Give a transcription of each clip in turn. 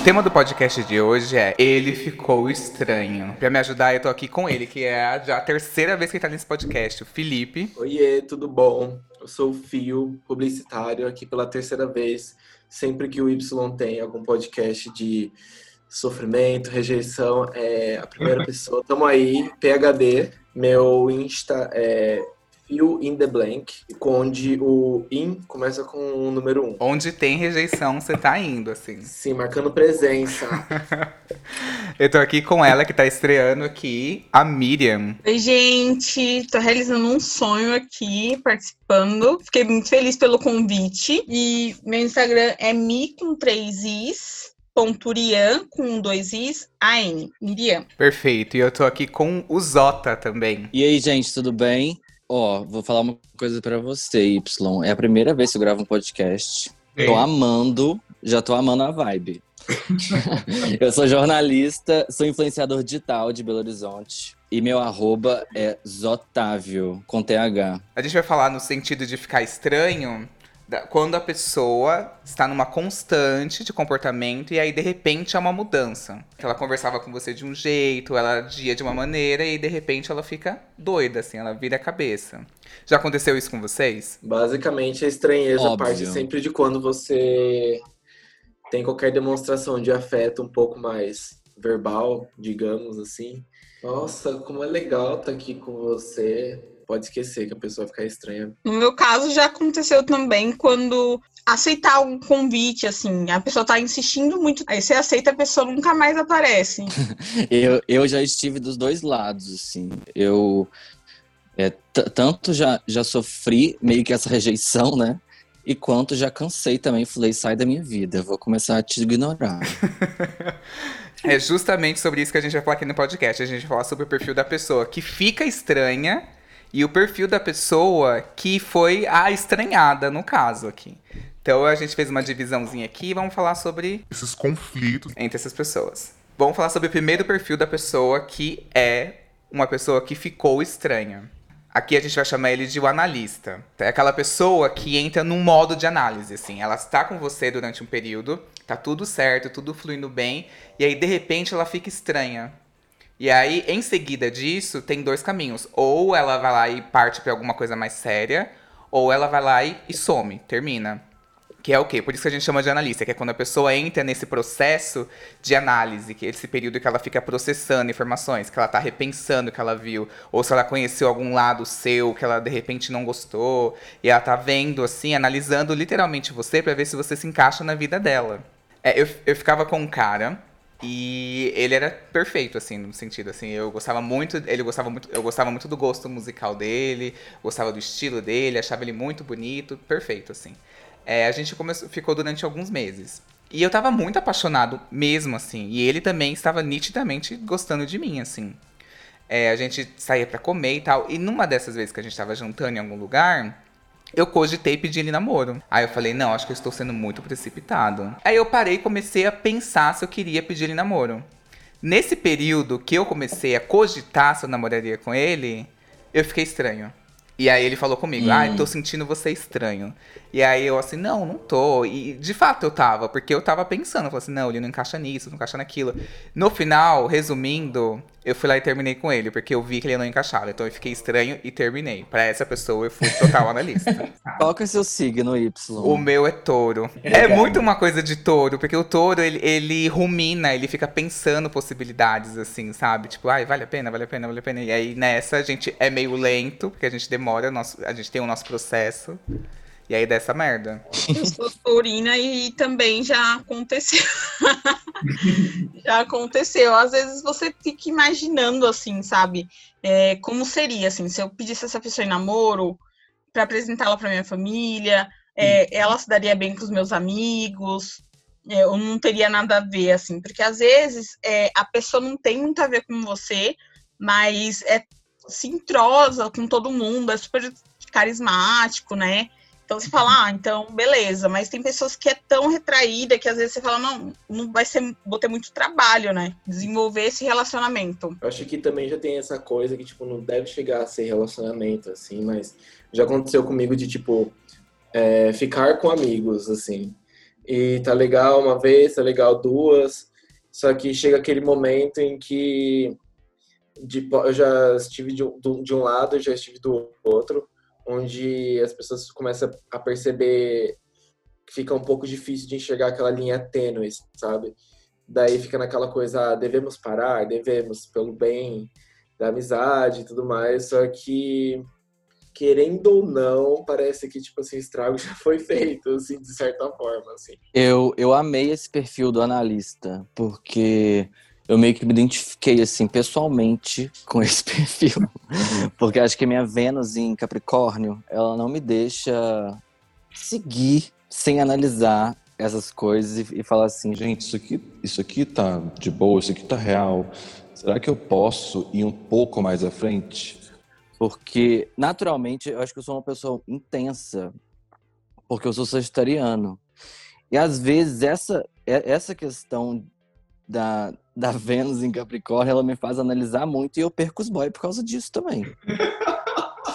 O tema do podcast de hoje é Ele Ficou Estranho. Pra me ajudar, eu tô aqui com ele, que é a, já a terceira vez que ele tá nesse podcast, o Felipe. Oiê, tudo bom? Eu sou o Fio, publicitário, aqui pela terceira vez. Sempre que o Y tem algum podcast de sofrimento, rejeição, é a primeira pessoa. Tamo aí, PHD. Meu Insta é Fio in the blank, onde o in começa com o número 1. Um. Onde tem rejeição, você tá indo, assim. Sim, marcando presença. eu tô aqui com ela, que tá estreando aqui, a Miriam. Oi, gente. Tô realizando um sonho aqui, participando. Fiquei muito feliz pelo convite. E meu Instagram é mi com três is. Ponturian com dois Is, A-N, Miriam. Perfeito, e eu tô aqui com o Zota também. E aí, gente, tudo bem? Ó, vou falar uma coisa para você, Y. É a primeira vez que eu gravo um podcast. Ei. Tô amando, já tô amando a vibe. eu sou jornalista, sou influenciador digital de Belo Horizonte. E meu arroba é Zotávio, com TH. A gente vai falar no sentido de ficar estranho, quando a pessoa está numa constante de comportamento e aí de repente há uma mudança. Ela conversava com você de um jeito, ela agia de uma maneira e de repente ela fica doida, assim, ela vira a cabeça. Já aconteceu isso com vocês? Basicamente, a estranheza Óbvio. parte sempre de quando você tem qualquer demonstração de afeto um pouco mais verbal, digamos assim. Nossa, como é legal estar aqui com você pode esquecer que a pessoa ficar estranha. No meu caso, já aconteceu também quando aceitar um convite, assim, a pessoa tá insistindo muito, aí você aceita, a pessoa nunca mais aparece. eu, eu já estive dos dois lados, assim. Eu é, tanto já, já sofri meio que essa rejeição, né? E quanto já cansei também, falei, sai da minha vida, vou começar a te ignorar. é justamente sobre isso que a gente vai falar aqui no podcast. A gente vai falar sobre o perfil da pessoa que fica estranha e o perfil da pessoa que foi a estranhada, no caso aqui. Então a gente fez uma divisãozinha aqui e vamos falar sobre esses conflitos entre essas pessoas. Vamos falar sobre o primeiro perfil da pessoa que é uma pessoa que ficou estranha. Aqui a gente vai chamar ele de o analista. É aquela pessoa que entra num modo de análise, assim. Ela está com você durante um período, tá tudo certo, tudo fluindo bem, e aí de repente ela fica estranha. E aí, em seguida disso, tem dois caminhos. Ou ela vai lá e parte para alguma coisa mais séria, ou ela vai lá e, e some, termina. Que é o quê? Por isso que a gente chama de analista, que é quando a pessoa entra nesse processo de análise, que é esse período que ela fica processando informações, que ela está repensando o que ela viu, ou se ela conheceu algum lado seu que ela de repente não gostou, e ela tá vendo assim, analisando literalmente você para ver se você se encaixa na vida dela. É, eu, eu ficava com um cara e ele era perfeito, assim, no sentido, assim, eu gostava muito, ele gostava muito, eu gostava muito do gosto musical dele, gostava do estilo dele, achava ele muito bonito, perfeito, assim. É, a gente começou, ficou durante alguns meses. E eu tava muito apaixonado mesmo, assim, e ele também estava nitidamente gostando de mim, assim. É, a gente saía para comer e tal, e numa dessas vezes que a gente tava jantando em algum lugar, eu cogitei pedir ele namoro. Aí eu falei, não, acho que eu estou sendo muito precipitado. Aí eu parei e comecei a pensar se eu queria pedir ele namoro. Nesse período que eu comecei a cogitar se eu namoraria com ele, eu fiquei estranho. E aí ele falou comigo, hum. ah, tô sentindo você estranho. E aí eu assim, não, não tô. E de fato eu tava, porque eu tava pensando, eu falei assim, não, ele não encaixa nisso, não encaixa naquilo. No final, resumindo, eu fui lá e terminei com ele, porque eu vi que ele não encaixava. Então eu fiquei estranho e terminei. Para essa pessoa eu fui total analista. Qual que é o seu signo, Y? O meu é touro. É, é muito uma coisa de touro, porque o touro, ele, ele rumina, ele fica pensando possibilidades, assim, sabe? Tipo, ai, vale a pena, vale a pena, vale a pena. E aí nessa a gente é meio lento, porque a gente demora, nosso, a gente tem o nosso processo. E aí dessa merda. Eu sou taurina e também já aconteceu. já aconteceu. Às vezes você fica imaginando assim, sabe? É, como seria, assim, se eu pedisse essa pessoa em namoro para apresentá-la para minha família, é, ela se daria bem com os meus amigos, é, ou não teria nada a ver, assim, porque às vezes é, a pessoa não tem muito a ver com você, mas é se entrosa com todo mundo, é super carismático, né? Então você fala, ah, então beleza, mas tem pessoas que é tão retraída que às vezes você fala, não, não vai ser, vou ter muito trabalho, né? Desenvolver esse relacionamento. Eu acho que também já tem essa coisa que, tipo, não deve chegar a ser relacionamento, assim, mas já aconteceu comigo de, tipo, é, ficar com amigos, assim. E tá legal uma vez, tá legal duas. Só que chega aquele momento em que de, eu já estive de, de um lado, já estive do outro, onde as pessoas começam a perceber que fica um pouco difícil de enxergar aquela linha tênue, sabe? Daí fica naquela coisa, ah, devemos parar, devemos, pelo bem da amizade e tudo mais, só que querendo ou não, parece que, tipo assim, o estrago já foi feito, assim, de certa forma, assim. Eu, eu amei esse perfil do analista, porque eu meio que me identifiquei, assim, pessoalmente com esse perfil. porque acho que a minha Vênus em Capricórnio, ela não me deixa seguir sem analisar essas coisas e, e falar assim, gente, isso aqui, isso aqui tá de boa, isso aqui tá real. Será que eu posso ir um pouco mais à frente? Porque, naturalmente, eu acho que eu sou uma pessoa intensa, porque eu sou sagitariano. E às vezes essa, essa questão da, da Vênus em Capricórnio, ela me faz analisar muito e eu perco os boys por causa disso também.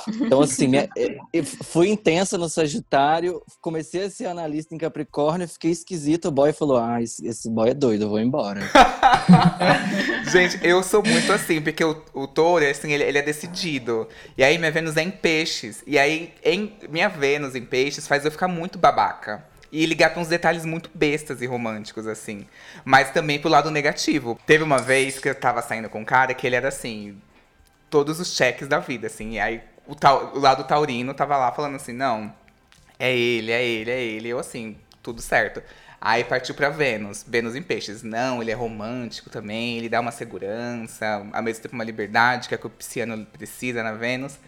Então, assim, minha, é, fui intensa no Sagitário, comecei a ser analista em Capricórnio, fiquei esquisito. O boy falou: Ah, esse, esse boy é doido, eu vou embora. Gente, eu sou muito assim, porque o, o touro, assim, ele, ele, é decidido. E aí minha Vênus é em peixes. E aí, em, minha Vênus em peixes faz eu ficar muito babaca. E ligar pra uns detalhes muito bestas e românticos, assim. Mas também pro lado negativo. Teve uma vez que eu tava saindo com um cara que ele era assim. Todos os cheques da vida, assim. E aí o, tau, o lado taurino tava lá falando assim, não, é ele, é ele, é ele. Eu assim, tudo certo. Aí partiu para Vênus, Vênus em peixes. Não, ele é romântico também, ele dá uma segurança, ao mesmo tempo uma liberdade que, é que o pisciano precisa na Vênus.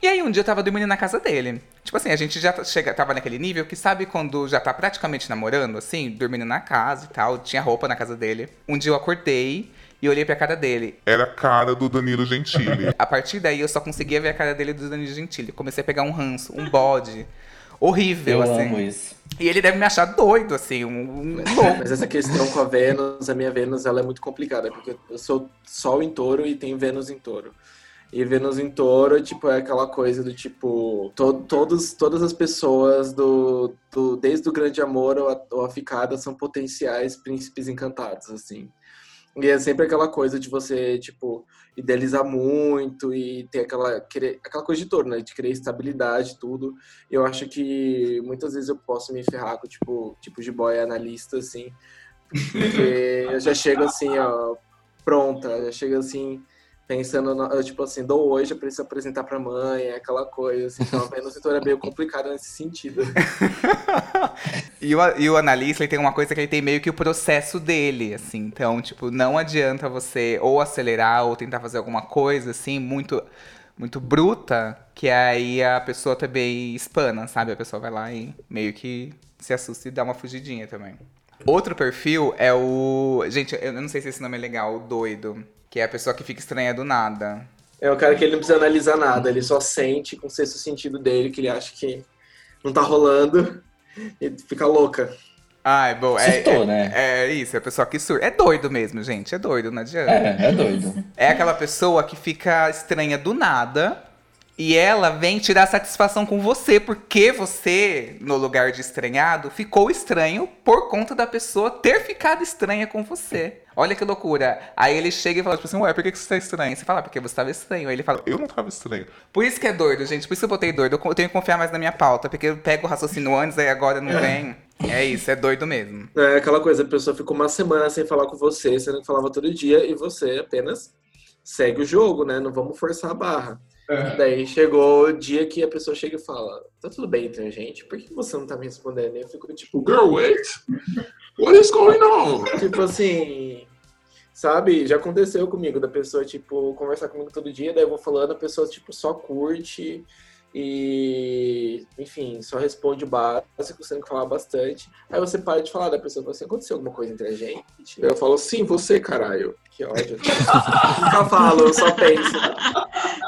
E aí um dia eu tava dormindo na casa dele. Tipo assim, a gente já chega, tava naquele nível que sabe quando já tá praticamente namorando, assim, dormindo na casa e tal, tinha roupa na casa dele. Um dia eu acordei e olhei pra cara dele. Era a cara do Danilo Gentili. a partir daí eu só conseguia ver a cara dele do Danilo Gentili. Comecei a pegar um ranço, um bode. Horrível, eu assim. Amo isso. E ele deve me achar doido, assim, um, um louco. Mas essa questão com a Vênus, a minha Vênus, ela é muito complicada, porque eu sou Sol em touro e tenho Vênus em touro. E Vênus em touro, tipo, é aquela coisa do tipo, to, todos, todas as pessoas do, do desde o grande amor ou a, ou a ficada são potenciais príncipes encantados, assim. E é sempre aquela coisa de você, tipo, idealizar muito e ter aquela, querer, aquela coisa de torno, né? De querer estabilidade e tudo. Eu acho que muitas vezes eu posso me ferrar com, tipo, tipo de boy analista, assim. Porque eu já chego assim, ó, pronta. Já chego assim, pensando, no, tipo assim, dou hoje para se apresentar para mãe, é aquela coisa, assim, então a então é meio complicada nesse sentido. e, o, e o analista, ele tem uma coisa que ele tem meio que o processo dele, assim, então, tipo, não adianta você ou acelerar ou tentar fazer alguma coisa, assim, muito, muito bruta, que aí a pessoa também espana, sabe? A pessoa vai lá e meio que se assusta e dá uma fugidinha também. Outro perfil é o. Gente, eu não sei se esse nome é legal, o doido. Que é a pessoa que fica estranha do nada. É o cara que ele não precisa analisar nada, ele só sente com o sexto sentido dele que ele acha que não tá rolando e fica louca. Ah, é bom. É, Surtou, é, né? é isso, é a pessoa que surta. É doido mesmo, gente. É doido, não adianta. É, é doido. É aquela pessoa que fica estranha do nada e ela vem tirar satisfação com você, porque você, no lugar de estranhado, ficou estranho por conta da pessoa ter ficado estranha com você. Olha que loucura. Aí ele chega e fala, tipo assim, ué, por que, que você tá estranho? Você fala, ah, porque você tava estranho. Aí ele fala, eu não tava estranho. Por isso que é doido, gente. Por isso que eu botei doido. Eu tenho que confiar mais na minha pauta, porque eu pego o raciocínio antes, aí agora não vem. É isso, é doido mesmo. É aquela coisa, a pessoa ficou uma semana sem falar com você, sendo que falava todo dia, e você apenas segue o jogo, né? Não vamos forçar a barra. É. Daí chegou o dia que a pessoa chega e fala: Tá tudo bem entre a gente, por que você não tá me respondendo? E eu fico tipo: Girl, wait! What is going on? Tipo assim, sabe? Já aconteceu comigo, da pessoa, tipo, conversar comigo todo dia, daí eu vou falando, a pessoa, tipo, só curte e, enfim, só responde o básico, sendo que falar bastante. Aí você para de falar da pessoa, fala assim, aconteceu alguma coisa entre a gente? Eu falo, sim, você, caralho. Que ódio. Nunca falo, eu só penso.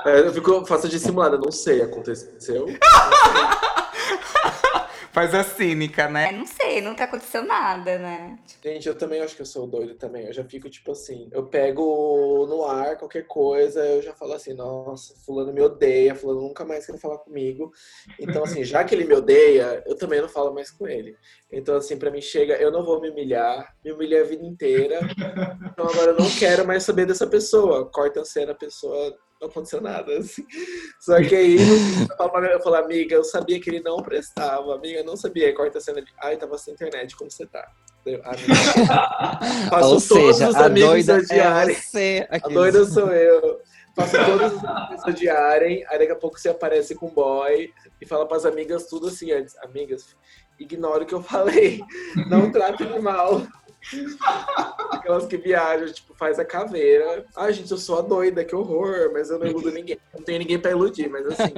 Eu fico, faço dissimulada, não sei, aconteceu. Não sei. Faz a cínica, É, né? não sei, nunca aconteceu nada, né? Gente, eu também acho que eu sou doido também. Eu já fico tipo assim, eu pego no ar qualquer coisa, eu já falo assim, nossa, fulano me odeia, fulano nunca mais quer falar comigo. Então assim, já que ele me odeia, eu também não falo mais com ele. Então assim, pra mim chega, eu não vou me humilhar, me humilhei a vida inteira. Então agora eu não quero mais saber dessa pessoa. Corta a cena, a pessoa não aconteceu nada. assim. Só que aí eu falo, pra- eu falo, amiga, eu sabia que ele não prestava, amiga, eu não sabia. Corta a cena, ai, tava sem internet, como você tá? Eu, amiga, Faço Ou todos seja, os a amigos doida odiarem. é você. A doida sou eu. Faço todos os amigos odiarem, aí daqui a pouco você aparece com o boy e fala pras amigas tudo assim antes. Amigas, ignore o que eu falei. Não trate ele mal. Aquelas que viajam, tipo, faz a caveira. Ai, gente, eu sou a doida, que horror, mas eu não iludo ninguém. Não tenho ninguém pra iludir, mas assim.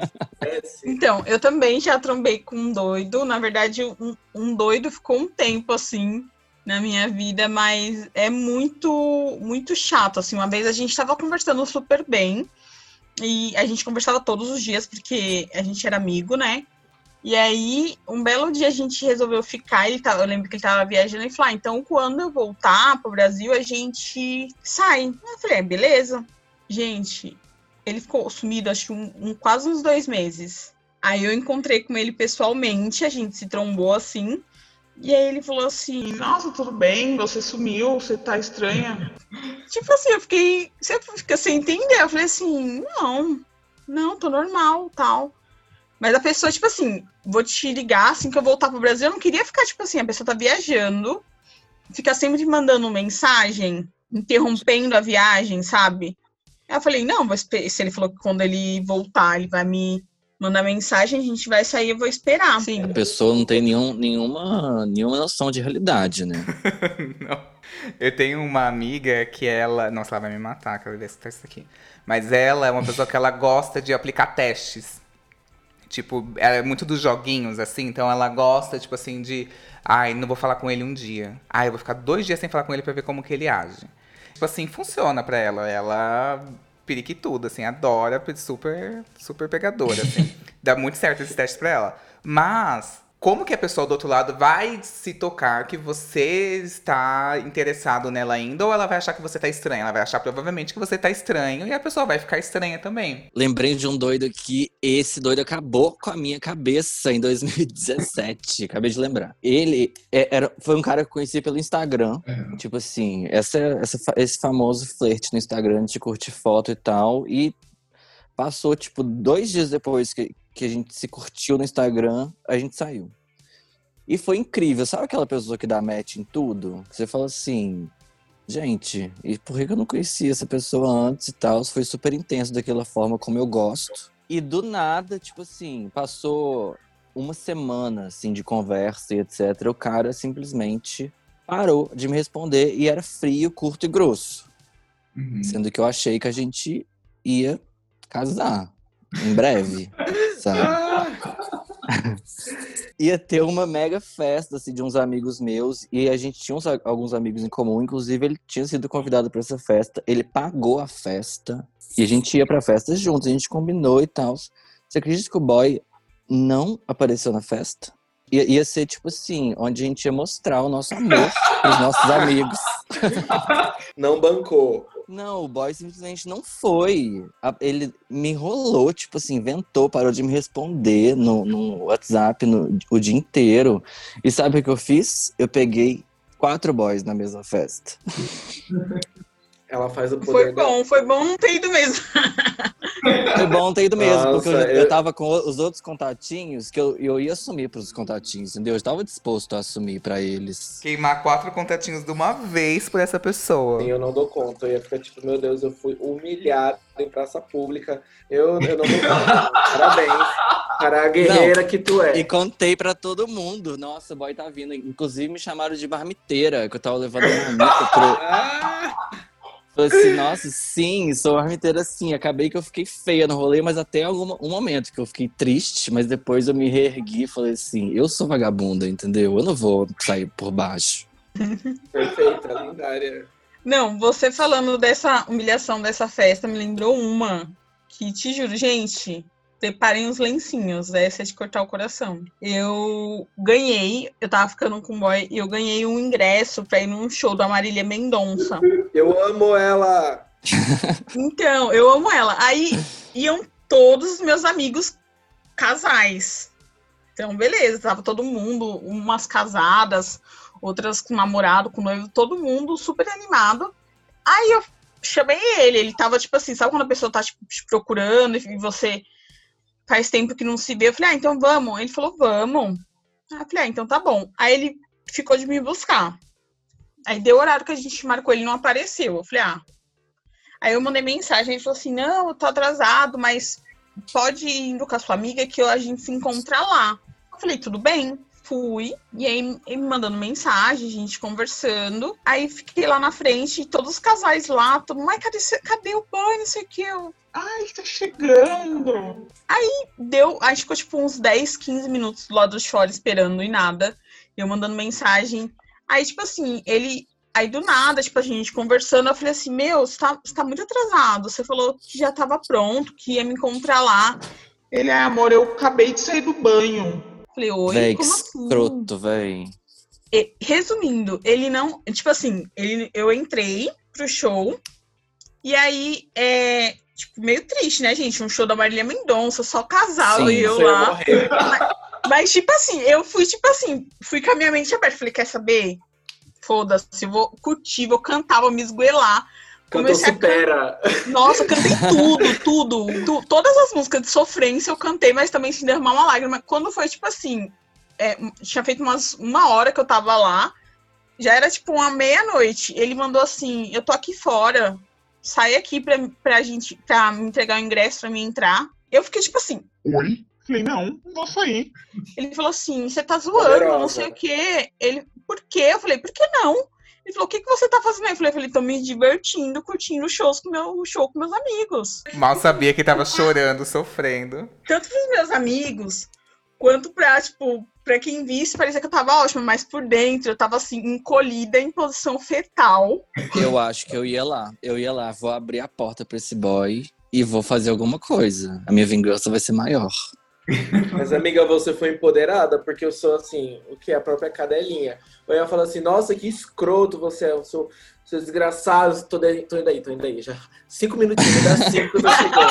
Então, eu também já trombei com um doido. Na verdade, um, um doido ficou um tempo assim na minha vida, mas é muito, muito chato. Assim, uma vez a gente tava conversando super bem e a gente conversava todos os dias porque a gente era amigo, né? E aí, um belo dia a gente resolveu ficar. Ele tava, eu lembro que ele tava viajando e falou: ah, então quando eu voltar pro Brasil, a gente sai. Eu falei: é, beleza. Gente, ele ficou sumido, acho que um, um- quase uns dois meses. Aí eu encontrei com ele pessoalmente, a gente se trombou assim. E aí ele falou assim: Nossa, tudo bem? Você sumiu, você tá estranha. tipo assim, eu fiquei. Você fica sem entender. Eu falei assim: Não, não, tô normal, tal. Mas a pessoa, tipo assim, vou te ligar assim que eu voltar pro Brasil. Eu não queria ficar, tipo assim, a pessoa tá viajando, fica sempre mandando mensagem, interrompendo a viagem, sabe? Aí eu falei, não, vou se ele falou que quando ele voltar, ele vai me mandar mensagem, a gente vai sair, eu vou esperar. Sim. A pessoa não tem nenhum, nenhuma, nenhuma noção de realidade, né? Não. Eu tenho uma amiga que ela. Nossa, ela vai me matar, que ela vai escutar isso aqui. Mas ela é uma pessoa que ela gosta de aplicar testes. Tipo, ela é muito dos joguinhos, assim, então ela gosta, tipo assim, de. Ai, não vou falar com ele um dia. Ai, eu vou ficar dois dias sem falar com ele pra ver como que ele age. Tipo assim, funciona pra ela. Ela perique tudo, assim, adora, super, super pegadora, assim. Dá muito certo esses testes pra ela. Mas, como que a pessoa do outro lado vai se tocar que você está interessado nela ainda, ou ela vai achar que você tá estranha? Ela vai achar provavelmente que você tá estranho e a pessoa vai ficar estranha também. Lembrei de um doido que esse doido acabou com a minha cabeça em 2017. Acabei de lembrar. Ele é- era, foi um cara que eu conheci pelo Instagram. Tipo assim, essa, essa, esse famoso flerte no Instagram de curtir foto e tal. E passou, tipo, dois dias depois que, que a gente se curtiu no Instagram, a gente saiu. E foi incrível. Sabe aquela pessoa que dá match em tudo? Que você fala assim. Gente, e por que eu não conhecia essa pessoa antes e tal? Foi super intenso daquela forma como eu gosto. E do nada, tipo assim, passou uma semana assim de conversa e etc. O cara simplesmente parou de me responder e era frio, curto e grosso. Sendo que eu achei que a gente ia casar em breve, sabe? ia ter uma mega festa assim, de uns amigos meus e a gente tinha uns a- alguns amigos em comum, inclusive ele tinha sido convidado para essa festa, ele pagou a festa e a gente ia pra festa juntos, a gente combinou e tal. Você acredita que o boy não apareceu na festa? Ia, ia ser tipo assim, onde a gente ia mostrar o nosso amor pros nossos amigos. Não bancou. Não, o boy simplesmente não foi. Ele me enrolou, tipo assim, inventou, parou de me responder no, no WhatsApp no- o dia inteiro. E sabe o que eu fiz? Eu peguei quatro boys na mesma festa. Ela faz o poder Foi da- bom, foi bom não ter ido mesmo. Foi bom ter ido mesmo, porque eu, Nossa, eu eu- tava com os outros contatinhos que eu, eu ia assumir pros contatinhos, entendeu? Eu tava disposto a assumir pra eles. Queimar quatro contatinhos de uma vez por essa pessoa. Sim, eu não dou conta. Eu ia ficar tipo, meu Deus, eu fui humilhado em praça pública. Eu, eu não dou conta. Parabéns. Para a guerreira que tu é. E contei pra todo mundo. Nossa, o boy tá vindo. Inclusive me chamaram de marmiteira, que eu tava levando marmita pro, Ah, Falei assim, nossa, sim, sou marmiteira sim. Acabei que eu fiquei feia no rolê, mas até algum, um momento que eu fiquei triste, mas depois eu me reergui e falei assim, eu sou vagabunda, entendeu? Eu não vou sair por baixo. perfeita, lendária. Não, você falando dessa humilhação dessa festa me lembrou uma que te juro, gente, preparem os lencinhos, essa é de cortar o coração. Eu ganhei, eu tava ficando com um boy e eu ganhei um ingresso pra ir num show da Marília Mendonça. Eu amo ela. Então, eu amo ela. Aí iam todos os meus amigos casais. Então, beleza, tava todo mundo, umas casadas, outras com namorado, com noivo, todo mundo super animado. Aí eu chamei ele, ele tava tipo assim, sabe quando a pessoa tá tipo, te procurando e você faz tempo que não se vê? Eu falei, ah, então vamos. Ele falou, vamos. Eu falei, ah, então tá bom. Aí ele ficou de me buscar. Aí deu o horário que a gente marcou, ele não apareceu. Eu falei, ah. Aí eu mandei mensagem, ele falou assim, não, eu tô atrasado, mas pode ir indo com a sua amiga que a gente se encontra lá. Eu falei, tudo bem. Fui, e aí me mandando mensagem, gente conversando. Aí fiquei lá na frente, todos os casais lá, todo mundo, mas cadê, cadê o boy? Não sei o que. Eu, Ai, tá chegando. deu, acho que ficou tipo uns 10, 15 minutos do lado do choro esperando e nada. Eu mandando mensagem. Aí, tipo assim, ele. Aí do nada, tipo, a gente conversando, eu falei assim, meu, você tá, você tá muito atrasado. Você falou que já tava pronto, que ia me encontrar lá. Ele é amor, eu acabei de sair do banho. Falei, oi, Véi, que como assim? escroto, véi. E- resumindo, ele não. Tipo assim, ele, eu entrei pro show. E aí, é. Tipo, meio triste, né, gente? Um show da Marília Mendonça, só casal Sim, e eu lá. morrer. Mas, tipo assim, eu fui, tipo assim, fui com a minha mente aberta. Falei, quer saber? Foda-se, eu vou curtir, vou cantar, vou me esgoelar. Cantou supera. Nossa, eu cantei tudo, tudo. tu- todas as músicas de sofrência eu cantei, mas também sem derramar uma lágrima. Quando foi, tipo assim, é, tinha feito umas, uma hora que eu tava lá, já era tipo uma meia-noite. Ele mandou assim: Eu tô aqui fora, sai aqui pra, pra gente, pra me entregar o ingresso pra mim entrar. Eu fiquei tipo assim. Oi? Falei, não, não vou sair. Ele falou assim: Você tá zoando, não Poderosa. sei o quê. Ele, por quê? Eu falei: Por que não? Ele falou: O que, que você tá fazendo aí? Eu falei: eu falei Tô me divertindo, curtindo shows com meu, o show com meus amigos. Mal sabia que tava chorando, sofrendo. tanto pros meus amigos, quanto pra, tipo, pra quem visse, parecia que eu tava ótima, mas por dentro eu tava, assim, encolhida em posição fetal. Eu acho que eu ia lá. Eu ia lá, vou abrir a porta pra esse boy e vou fazer alguma coisa. A minha vingança vai ser maior. Mas, amiga, você foi empoderada, porque eu sou assim, o que é a própria cadelinha. Eu ia falar assim, nossa, que escroto você é, eu sou, seu desgraçado, tô, de, tô indo aí, tô indo aí. Já. Cinco minutinhos, dá cinco eu tô chegando.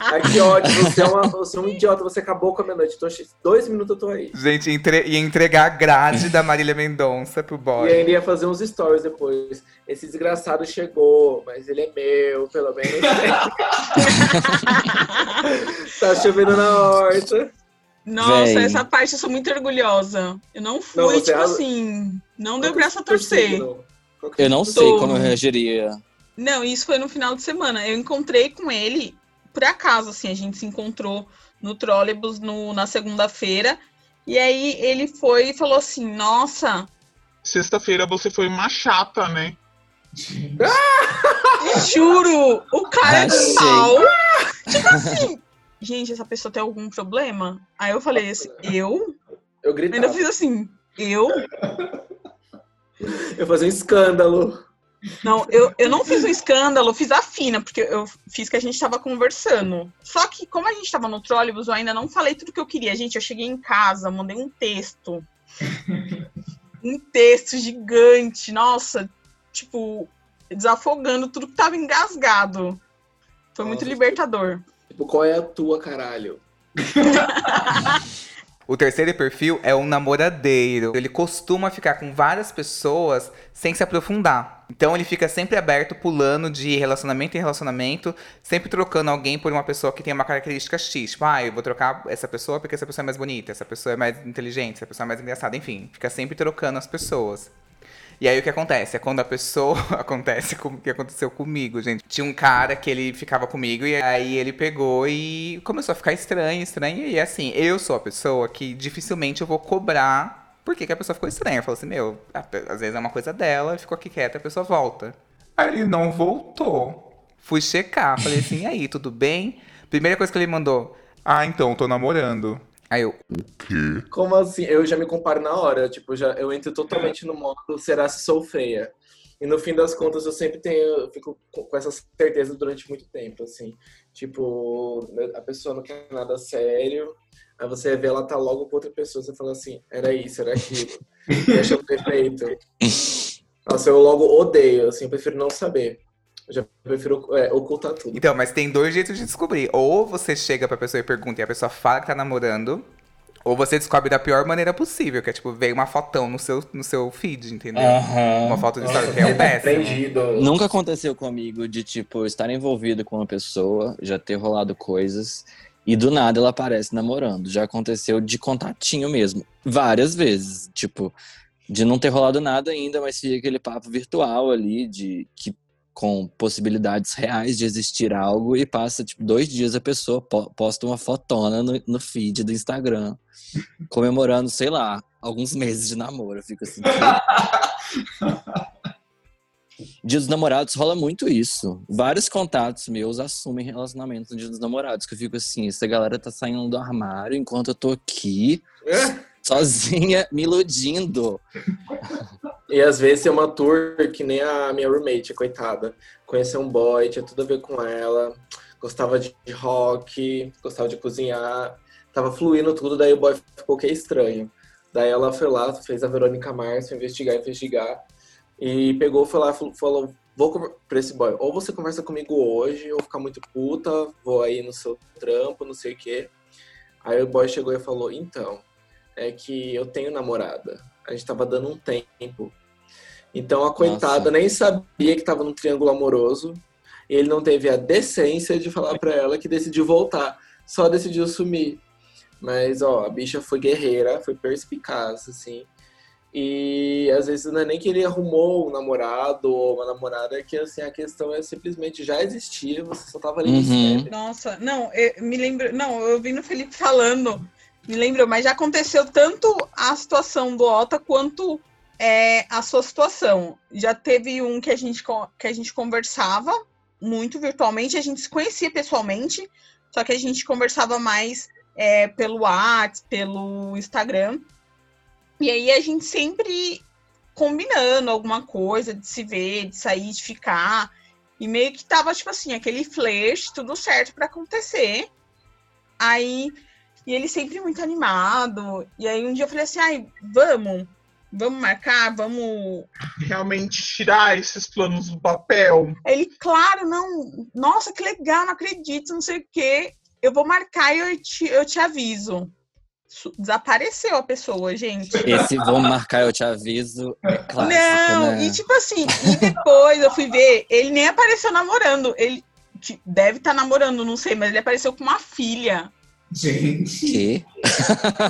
Ai, que ódio, você é, uma, você é um idiota, você acabou com a minha noite. Tô, dois minutos eu tô aí. Gente, entre- ia entregar a grade da Marília Mendonça pro E boy. ainda ia fazer uns stories depois. Esse desgraçado chegou, mas ele é meu, pelo menos. tá chovendo na horta. Nossa, Véi. essa parte eu sou muito orgulhosa. Eu não fui, Não, tipo é- assim, não deu que é braço a torcer. é Eu não sei Tô. como eu reagiria. Não, isso foi no final de semana. Eu encontrei com ele, por acaso, assim, a gente se encontrou no trólebus no, na segunda-feira. E aí ele foi e falou assim, nossa, Sexta-feira você foi uma chata, né? Juro, o cara é de Achei. mal. Tipo assim, gente, essa pessoa tem algum problema? Aí eu falei assim, eu? Eu Ainda gritava. fiz assim, eu? Eu fazia um escândalo. Não, eu, eu não fiz um escândalo, fiz a fina, porque eu fiz que a gente tava conversando. Só que, como a gente tava no trólebus, eu ainda não falei tudo que eu queria. Gente, eu cheguei em casa, mandei um texto. um texto gigante, nossa, tipo, desafogando tudo que tava engasgado. Foi muito Nossa. libertador. Tipo, qual é a tua, caralho? O terceiro perfil é um namoradeiro. Ele costuma ficar com várias pessoas sem se aprofundar. Então ele fica sempre aberto, pulando de relacionamento em relacionamento, sempre trocando alguém por uma pessoa que tem uma característica X. Tipo, ah, eu vou trocar essa pessoa porque essa pessoa é mais bonita, essa pessoa é mais inteligente, essa pessoa é mais engraçada, enfim. Fica sempre trocando as pessoas. E aí o que acontece? É quando a pessoa. acontece com o que aconteceu comigo, gente. Tinha um cara que ele ficava comigo e aí ele pegou e começou a ficar estranho, estranho. E assim, eu sou a pessoa que dificilmente eu vou cobrar por que, que a pessoa ficou estranha. Eu falo assim, meu, às vezes é uma coisa dela, ficou aqui quieta, a pessoa volta. Aí ele não voltou. Fui checar, falei assim, e aí, tudo bem? Primeira coisa que ele mandou, ah, então, tô namorando. Aí eu, Como assim? Eu já me comparo na hora. Tipo, já, eu entro totalmente no modo será se sou feia. E no fim das contas, eu sempre tenho, eu fico com essa certeza durante muito tempo, assim. Tipo, a pessoa não quer nada sério, aí você vê ela tá logo com outra pessoa, você fala assim, era isso, era aquilo. e acha perfeito. Nossa, eu logo odeio, assim, eu prefiro não saber. Eu já prefiro é, ocultar tudo. Então, mas tem dois jeitos de descobrir. Ou você chega pra pessoa e pergunta e a pessoa fala que tá namorando. Ou você descobre da pior maneira possível, que é tipo, veio uma fotão no seu, no seu feed, entendeu? Aham. Uma foto de história que é péssimo. Prendido. Nunca aconteceu comigo de, tipo, estar envolvido com uma pessoa, já ter rolado coisas, e do nada ela aparece namorando. Já aconteceu de contatinho mesmo. Várias vezes. Tipo, de não ter rolado nada ainda, mas fica aquele papo virtual ali, de que com possibilidades reais de existir algo, e passa, tipo, dois dias a pessoa po- posta uma fotona no, no feed do Instagram, comemorando, sei lá, alguns meses de namoro. Eu fico assim. Dia dos namorados rola muito isso. Vários contatos meus assumem relacionamentos no dia dos namorados. Que eu fico assim, essa galera tá saindo do armário enquanto eu tô aqui, É. sozinha, me iludindo. E às vezes é uma tour que nem a minha roommate, coitada. Conheceu um boy, tinha tudo a ver com ela. Gostava de rock, gostava de cozinhar. Tava fluindo tudo, daí o boy ficou que é estranho. Daí ela foi lá, fez a Verônica foi investigar, investigar. E pegou, foi lá falou, vou pra esse boy, ou você conversa comigo hoje, ou ficar muito puta, vou aí no seu trampo, não sei o quê. Aí o boy chegou e falou, então, é que eu tenho namorada. A gente tava dando um tempo. Então a coitada Nossa. nem sabia que tava num triângulo amoroso. E ele não teve a decência de falar pra ela que decidiu voltar. Só decidiu sumir. Mas, ó, a bicha foi guerreira, foi perspicaz, assim. E às vezes não é nem que ele arrumou um namorado ou uma namorada, é que assim, a questão é simplesmente já existia, você só tava ali Uhum. Nossa, não, eu, me lembro. Não, eu vi no Felipe falando, me lembro, mas já aconteceu tanto a situação do Ota quanto é, a sua situação. Já teve um que a gente, que a gente conversava muito virtualmente, a gente se conhecia pessoalmente, só que a gente conversava mais é, pelo WhatsApp, pelo Instagram. E aí a gente sempre combinando alguma coisa de se ver, de sair, de ficar. E meio que tava, tipo assim, aquele flash, tudo certo pra acontecer. Aí, e ele sempre muito animado. E aí um dia eu falei assim, ai, vamos, vamos marcar, vamos. Realmente tirar esses planos do papel. Ele, claro, não, nossa, que legal, não acredito, não sei o quê. Eu vou marcar e eu te, eu te aviso. Desapareceu a pessoa, gente. Esse vamos marcar, eu te aviso. É clássico, Não, né? e tipo assim, e depois eu fui ver, ele nem apareceu namorando. Ele deve estar namorando, não sei, mas ele apareceu com uma filha. Gente. Que?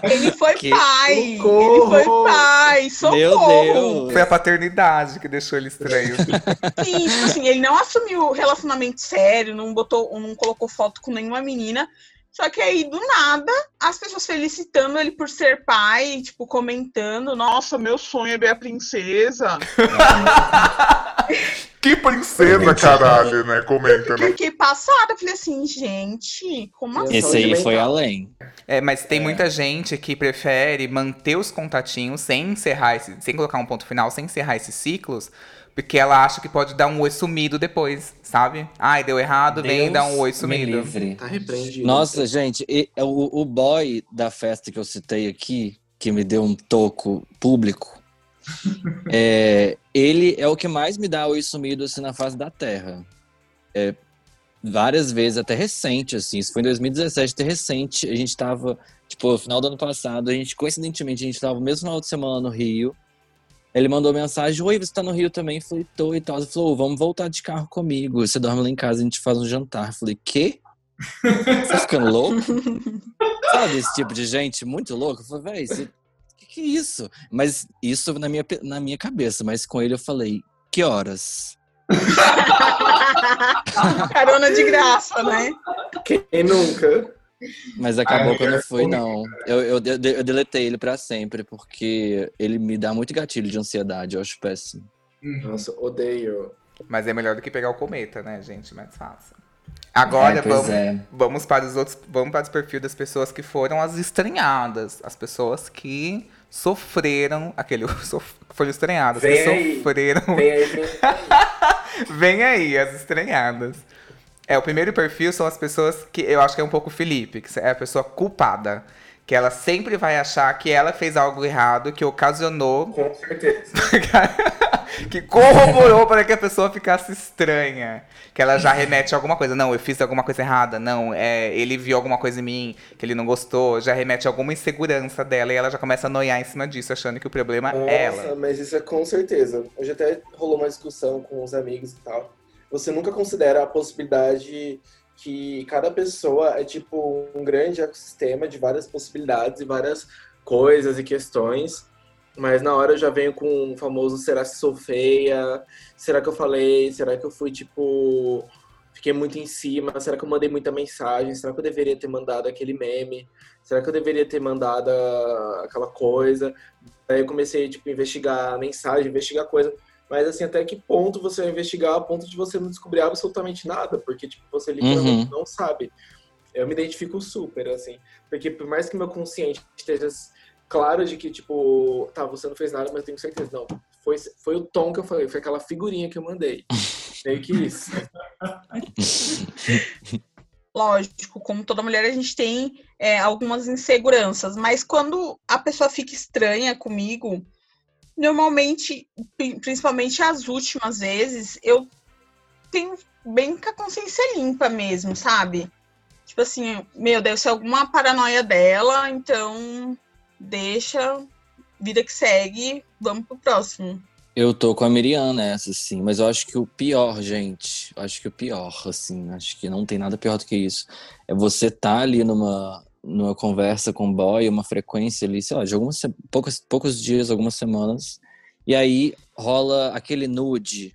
Ele foi Que pai. Ele socorro! foi pai. Socorro. Meu Deus! Foi a paternidade que deixou ele estranho. Sim, tipo assim, ele não assumiu relacionamento sério, não botou, não colocou foto com nenhuma menina. Só que aí, do nada, as pessoas felicitando ele por ser pai, tipo, comentando, nossa, Nossa, meu sonho é ver a princesa. Que princesa, caralho, né? Comenta, né? fiquei passada. Eu falei assim, gente, como assim? Esse aí foi além. É, mas tem muita gente que prefere manter os contatinhos sem encerrar esse, sem colocar um ponto final, sem encerrar esses ciclos, porque ela acha que pode dar um oi sumido depois, sabe? Ai, deu errado, vem Deus dar um oi me sumido. livre. Tá repreendido. Nossa, gente, e- o, o boy da festa que eu citei aqui, que me deu um toco público, é, ele é o que mais me dá oi sumido assim, na face da Terra. É, várias vezes, até recente, assim, isso foi em 2017, até recente, a gente tava, tipo, no final do ano passado, a gente, coincidentemente, a gente tava no mesmo final de semana no Rio, ele mandou mensagem, oi, você tá no Rio também? Eu falei, tô e tal. Ele falou, vamos voltar de carro comigo, você dorme lá em casa, a gente faz um jantar. Eu falei, quê? Você tá ficando louco? Sabe esse tipo de gente muito louco? Eu falei, véi, você... que é isso? Mas isso na minha, na minha cabeça, mas com ele eu falei, que horas? Carona de graça, né? Quem nunca? Mas acabou Ai, que eu não cara, fui, não. Eu, eu, eu, eu deletei ele pra sempre, porque ele me dá muito gatilho de ansiedade, eu acho péssimo. Nossa, odeio. Mas é melhor do que pegar o cometa, né, gente? Mais fácil. Agora É, vamos, é. vamos para os outros, vamos para os perfis das pessoas que foram as estranhadas, as pessoas que sofreram aquele sof- foram estranhadas, Vem aí. sofreram. Vem aí, vem aí. Vem aí as estranhadas. É, o primeiro perfil são as pessoas que eu acho que é um pouco Felipe, que é a pessoa culpada. Que ela sempre vai achar que ela fez algo errado, que ocasionou. Com certeza. que corroborou para que a pessoa ficasse estranha. Que ela já remete a alguma coisa. Não, eu fiz alguma coisa errada. Não, é, ele viu alguma coisa em mim que ele não gostou. Já remete a alguma insegurança dela e ela já começa a noiar em cima disso, achando que o problema Nossa, é ela. mas isso é com certeza. Hoje até rolou uma discussão com os amigos e tal. Você nunca considera a possibilidade que cada pessoa é tipo um grande ecossistema de várias possibilidades e várias coisas e questões. Mas na hora eu já venho com o famoso será que sou feia? Será que eu falei? Será que eu fui tipo fiquei muito em cima? Será que eu mandei muita mensagem? Será que eu deveria ter mandado aquele meme? Será que eu deveria ter mandado aquela coisa? Aí eu comecei tipo investigar a mensagem, investigar coisa. Mas assim, até que ponto você vai investigar a ponto de você não descobrir absolutamente nada? Porque tipo, você literalmente não sabe. Eu me identifico super, assim. Porque por mais que meu consciente esteja claro de que, tipo, tá, você não fez nada, mas eu tenho certeza. Não, foi, foi o tom que eu falei, foi aquela figurinha que eu mandei. Meio que isso. Lógico, como toda mulher, a gente tem é, algumas inseguranças, mas quando a pessoa fica estranha comigo, normalmente, pri- principalmente as últimas vezes, eu tenho bem com a consciência limpa mesmo, sabe? Tipo assim, meu, deve ser alguma paranoia dela, então deixa, vida que segue, vamos pro próximo. Eu tô com a Miriam nessa, assim, mas eu acho que o pior, gente, acho que o pior, assim, acho que não tem nada pior do que isso. É você tá ali numa, numa conversa com o boy, uma frequência ali, sei lá, de algumas, poucos, poucos dias, algumas semanas, e aí rola aquele nude.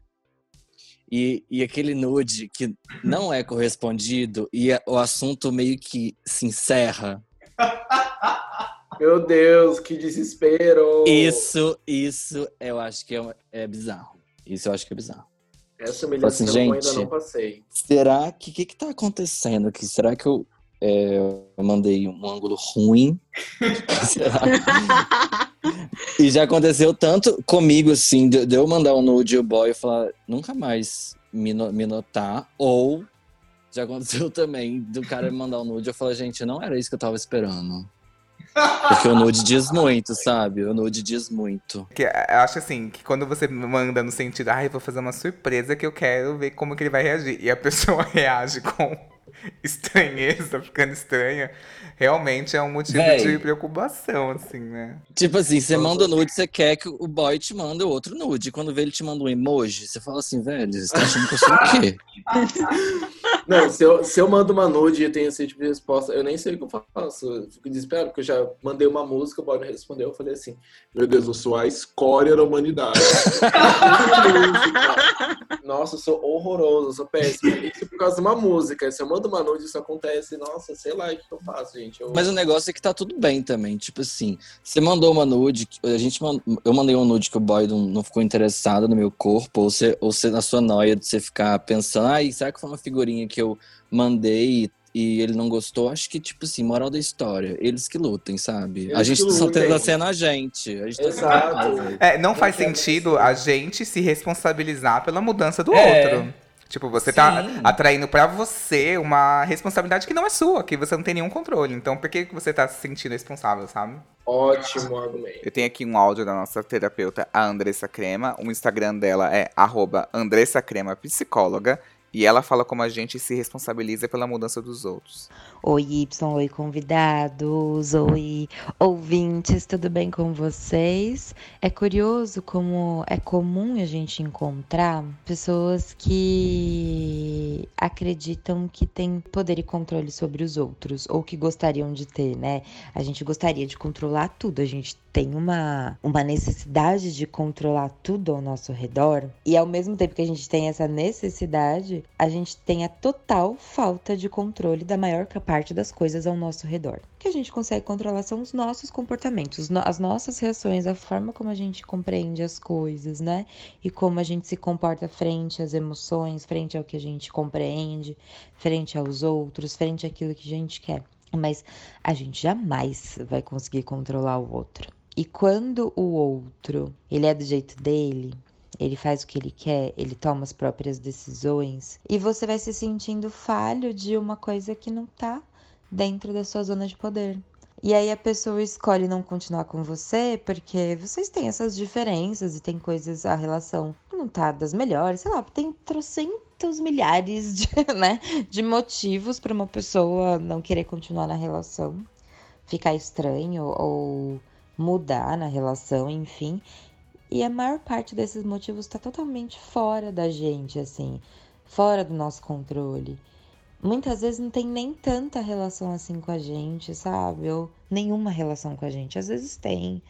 E, e aquele nude que não é correspondido e é- o assunto meio que se encerra. Meu Deus, que desespero! Isso, isso eu acho que é, é bizarro. Isso eu acho que é bizarro. Essa humilhação Assim, eu ainda gente, não passei. Será que o que, que tá acontecendo aqui? Será que eu, é, eu mandei um ângulo ruim? E já aconteceu tanto comigo, assim, de, eu mandar um nude e o boy falar, nunca mais me, no- me notar, ou já aconteceu também do cara me mandar um nude e eu falar, gente, não era isso que eu tava esperando. Porque o nude diz muito, sabe? O nude diz muito. Que, eu acho assim, que quando você manda no sentido, ai, vou fazer uma surpresa que eu quero ver como que ele vai reagir. E a pessoa reage com estranheza, ficando estranha, realmente é um motivo Véi. de preocupação, assim, né? Tipo assim, você manda o nude, você quer que o boy te manda outro nude. Quando vê ele te manda um emoji, você fala assim, velho, você tá achando que eu sou o quê? Não, se eu, se eu mando uma nude e eu tenho esse tipo de resposta, eu nem sei o que eu faço. Eu fico desesperado, porque eu já mandei uma música, o boy não respondeu. Eu falei assim: Meu Deus, eu sou a escória da humanidade. nossa, eu sou horroroso, eu sou péssimo. Isso por causa de uma música. Se eu mando uma nude, isso acontece. Nossa, sei lá o que eu faço, gente. Eu... Mas o negócio é que tá tudo bem também. Tipo assim, você mandou uma nude, que- a gente mand- eu mandei um nude que o boy não, não ficou interessado no meu corpo, ou você, ou você na sua noia de você ficar pensando, ai, será que foi uma figurinha que eu mandei e, e ele não gostou? Acho que, tipo assim, moral da história, eles que lutem, sabe? a Eles gente que só tá sendo a gente. A gente tá Exato. sendo- É, não faz sentido a gente se responsabilizar pela mudança do É. outro. Tipo, você tá Sim. atraindo pra você uma responsabilidade que não é sua, que você não tem nenhum controle. Então, por que que você tá se sentindo responsável, sabe? Ótimo argumento. Eu tenho aqui um áudio da nossa terapeuta, a Andressa Crema. O Instagram dela é arroba Andressa Crema Psicóloga. E ela fala como a gente se responsabiliza pela mudança dos outros. Oi, Y, oi, convidados, oi, ouvintes, tudo bem com vocês? É curioso como é comum a gente encontrar pessoas que acreditam que têm poder e controle sobre os outros, ou que gostariam de ter, né? A gente gostaria de controlar tudo, a gente tem uma, uma necessidade de controlar tudo ao nosso redor, e ao mesmo tempo que a gente tem essa necessidade, a gente tem a total falta de controle da maior ca- parte das coisas ao nosso redor. O que a gente consegue controlar são os nossos comportamentos, as nossas reações, a forma como a gente compreende as coisas, né? E como a gente se comporta frente às emoções, frente ao que a gente compreende, frente aos outros, frente àquilo que a gente quer. Mas a gente jamais vai conseguir controlar o outro. E quando o outro, ele é do jeito dele, ele faz o que ele quer, ele toma as próprias decisões, e você vai se sentindo falho de uma coisa que não tá dentro da sua zona de poder. E aí a pessoa escolhe não continuar com você porque vocês têm essas diferenças e tem coisas, a relação não tá das melhores, sei lá, tem trocentos milhares de, né, de motivos para uma pessoa não querer continuar na relação, ficar estranho ou mudar na relação, enfim. E a maior parte desses motivos está totalmente fora da gente, assim, fora do nosso controle muitas vezes não tem nem tanta relação assim com a gente, sabe? Ou nenhuma relação com a gente. Às vezes tem,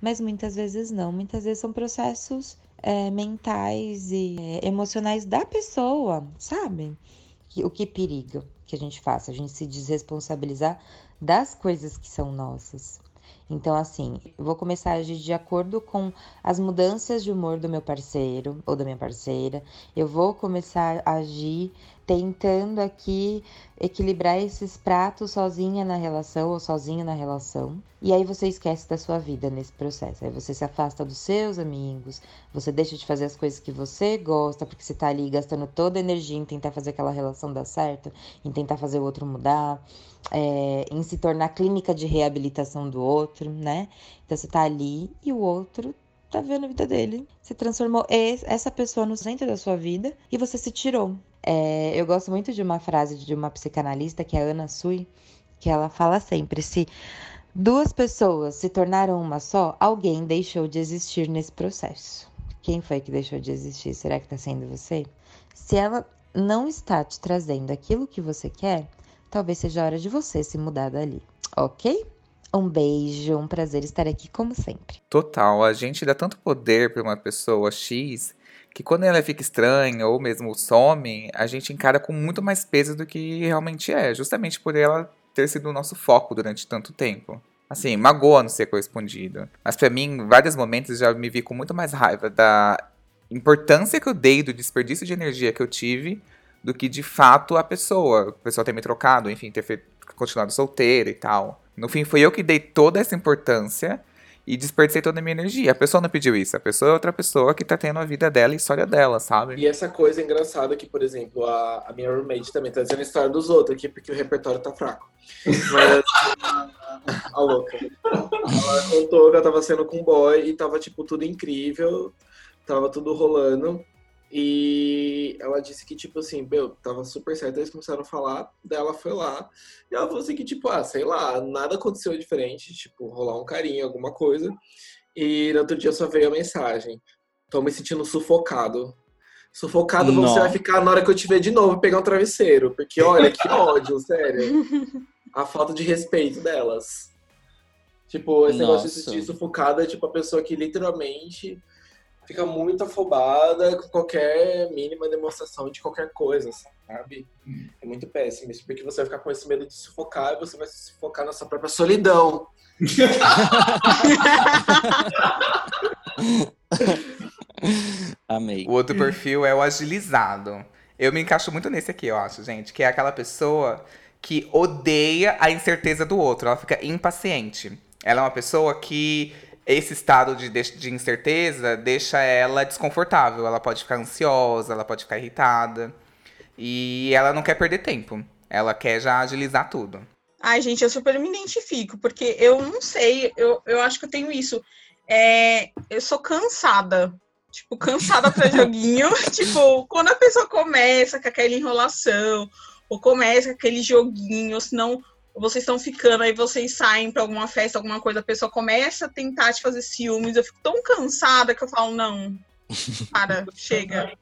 mas muitas vezes não. Muitas vezes são processos é, mentais e é, emocionais da pessoa, sabe? O que periga que a gente faça? A gente se desresponsabilizar das coisas que são nossas. Então, assim, vou começar a agir de acordo com as mudanças de humor do meu parceiro ou da minha parceira. Eu vou começar a agir tentando aqui equilibrar esses pratos sozinha na relação ou sozinho na relação. E aí você esquece da sua vida nesse processo. Aí você se afasta dos seus amigos, você deixa de fazer as coisas que você gosta, porque você tá ali gastando toda a energia em tentar fazer aquela relação dar certo, em tentar fazer o outro mudar, é, em se tornar clínica de reabilitação do outro, né? Então você tá ali e o outro tá vendo a vida dele. Você transformou essa pessoa no centro da sua vida e você se tirou. É, eu gosto muito de uma frase de uma psicanalista, que é a Ana Sui, que ela fala sempre: se duas pessoas se tornaram uma só, alguém deixou de existir nesse processo. Quem foi que deixou de existir? Será que está sendo você? Se ela não está te trazendo aquilo que você quer, talvez seja hora de você se mudar dali, ok? Um beijo, um prazer estar aqui como sempre. Total, a gente dá tanto poder para uma pessoa X que quando ela fica estranha ou mesmo some, a gente encara com muito mais peso do que realmente é, justamente por ela ter sido o nosso foco durante tanto tempo. Assim, magoa não ser correspondido. Mas para mim, em vários momentos já me vi com muito mais raiva da importância que eu dei, do desperdício de energia que eu tive, do que de fato a pessoa. A pessoa ter me trocado, enfim, ter feito, continuado solteira e tal. No fim, foi eu que dei toda essa importância e desperdicei toda a minha energia. A pessoa não pediu isso, a pessoa é outra pessoa que tá tendo a vida dela e a história dela, sabe? E essa coisa engraçada que, por exemplo, a, a minha roommate também tá dizendo a história dos outros aqui, porque o repertório tá fraco. Mas a louca. Ela contou que ela tava sendo com um boy e tava, tipo, tudo incrível, tava tudo rolando. E ela disse que, tipo assim, meu, tava super certo. Eles começaram a falar, dela foi lá. E ela falou assim que, tipo, ah, sei lá, nada aconteceu diferente, tipo, rolar um carinho, alguma coisa. E no outro dia só veio a mensagem. Tô me sentindo sufocado. Sufocado Não. você vai ficar na hora que eu te ver de novo pegar um travesseiro. Porque olha, que ódio, sério. A falta de respeito delas. Tipo, esse Nossa. negócio de se sentir sufocado é tipo a pessoa que literalmente fica muito afobada com qualquer mínima demonstração de qualquer coisa, sabe? É muito péssimo isso, porque você vai ficar com esse medo de sufocar e você vai se sufocar na sua própria solidão. Amei. O outro perfil é o agilizado. Eu me encaixo muito nesse aqui, eu acho, gente, que é aquela pessoa que odeia a incerteza do outro, ela fica impaciente. Ela é uma pessoa que esse estado de, de incerteza deixa ela desconfortável. Ela pode ficar ansiosa, ela pode ficar irritada. E ela não quer perder tempo. Ela quer já agilizar tudo. Ai, gente, eu super me identifico, porque eu não sei, eu, eu acho que eu tenho isso. É, eu sou cansada. Tipo, cansada pra joguinho. tipo, quando a pessoa começa com aquela enrolação, ou começa com aquele joguinho, ou senão vocês estão ficando, aí vocês saem para alguma festa, alguma coisa, a pessoa começa a tentar te fazer ciúmes, eu fico tão cansada que eu falo, não, para, chega.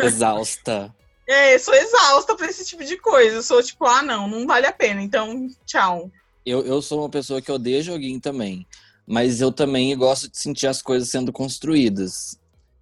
Exausta. É, sou exausta pra esse tipo de coisa. Eu sou tipo, ah, não, não vale a pena, então, tchau. Eu, eu sou uma pessoa que odeia joguinho também. Mas eu também gosto de sentir as coisas sendo construídas.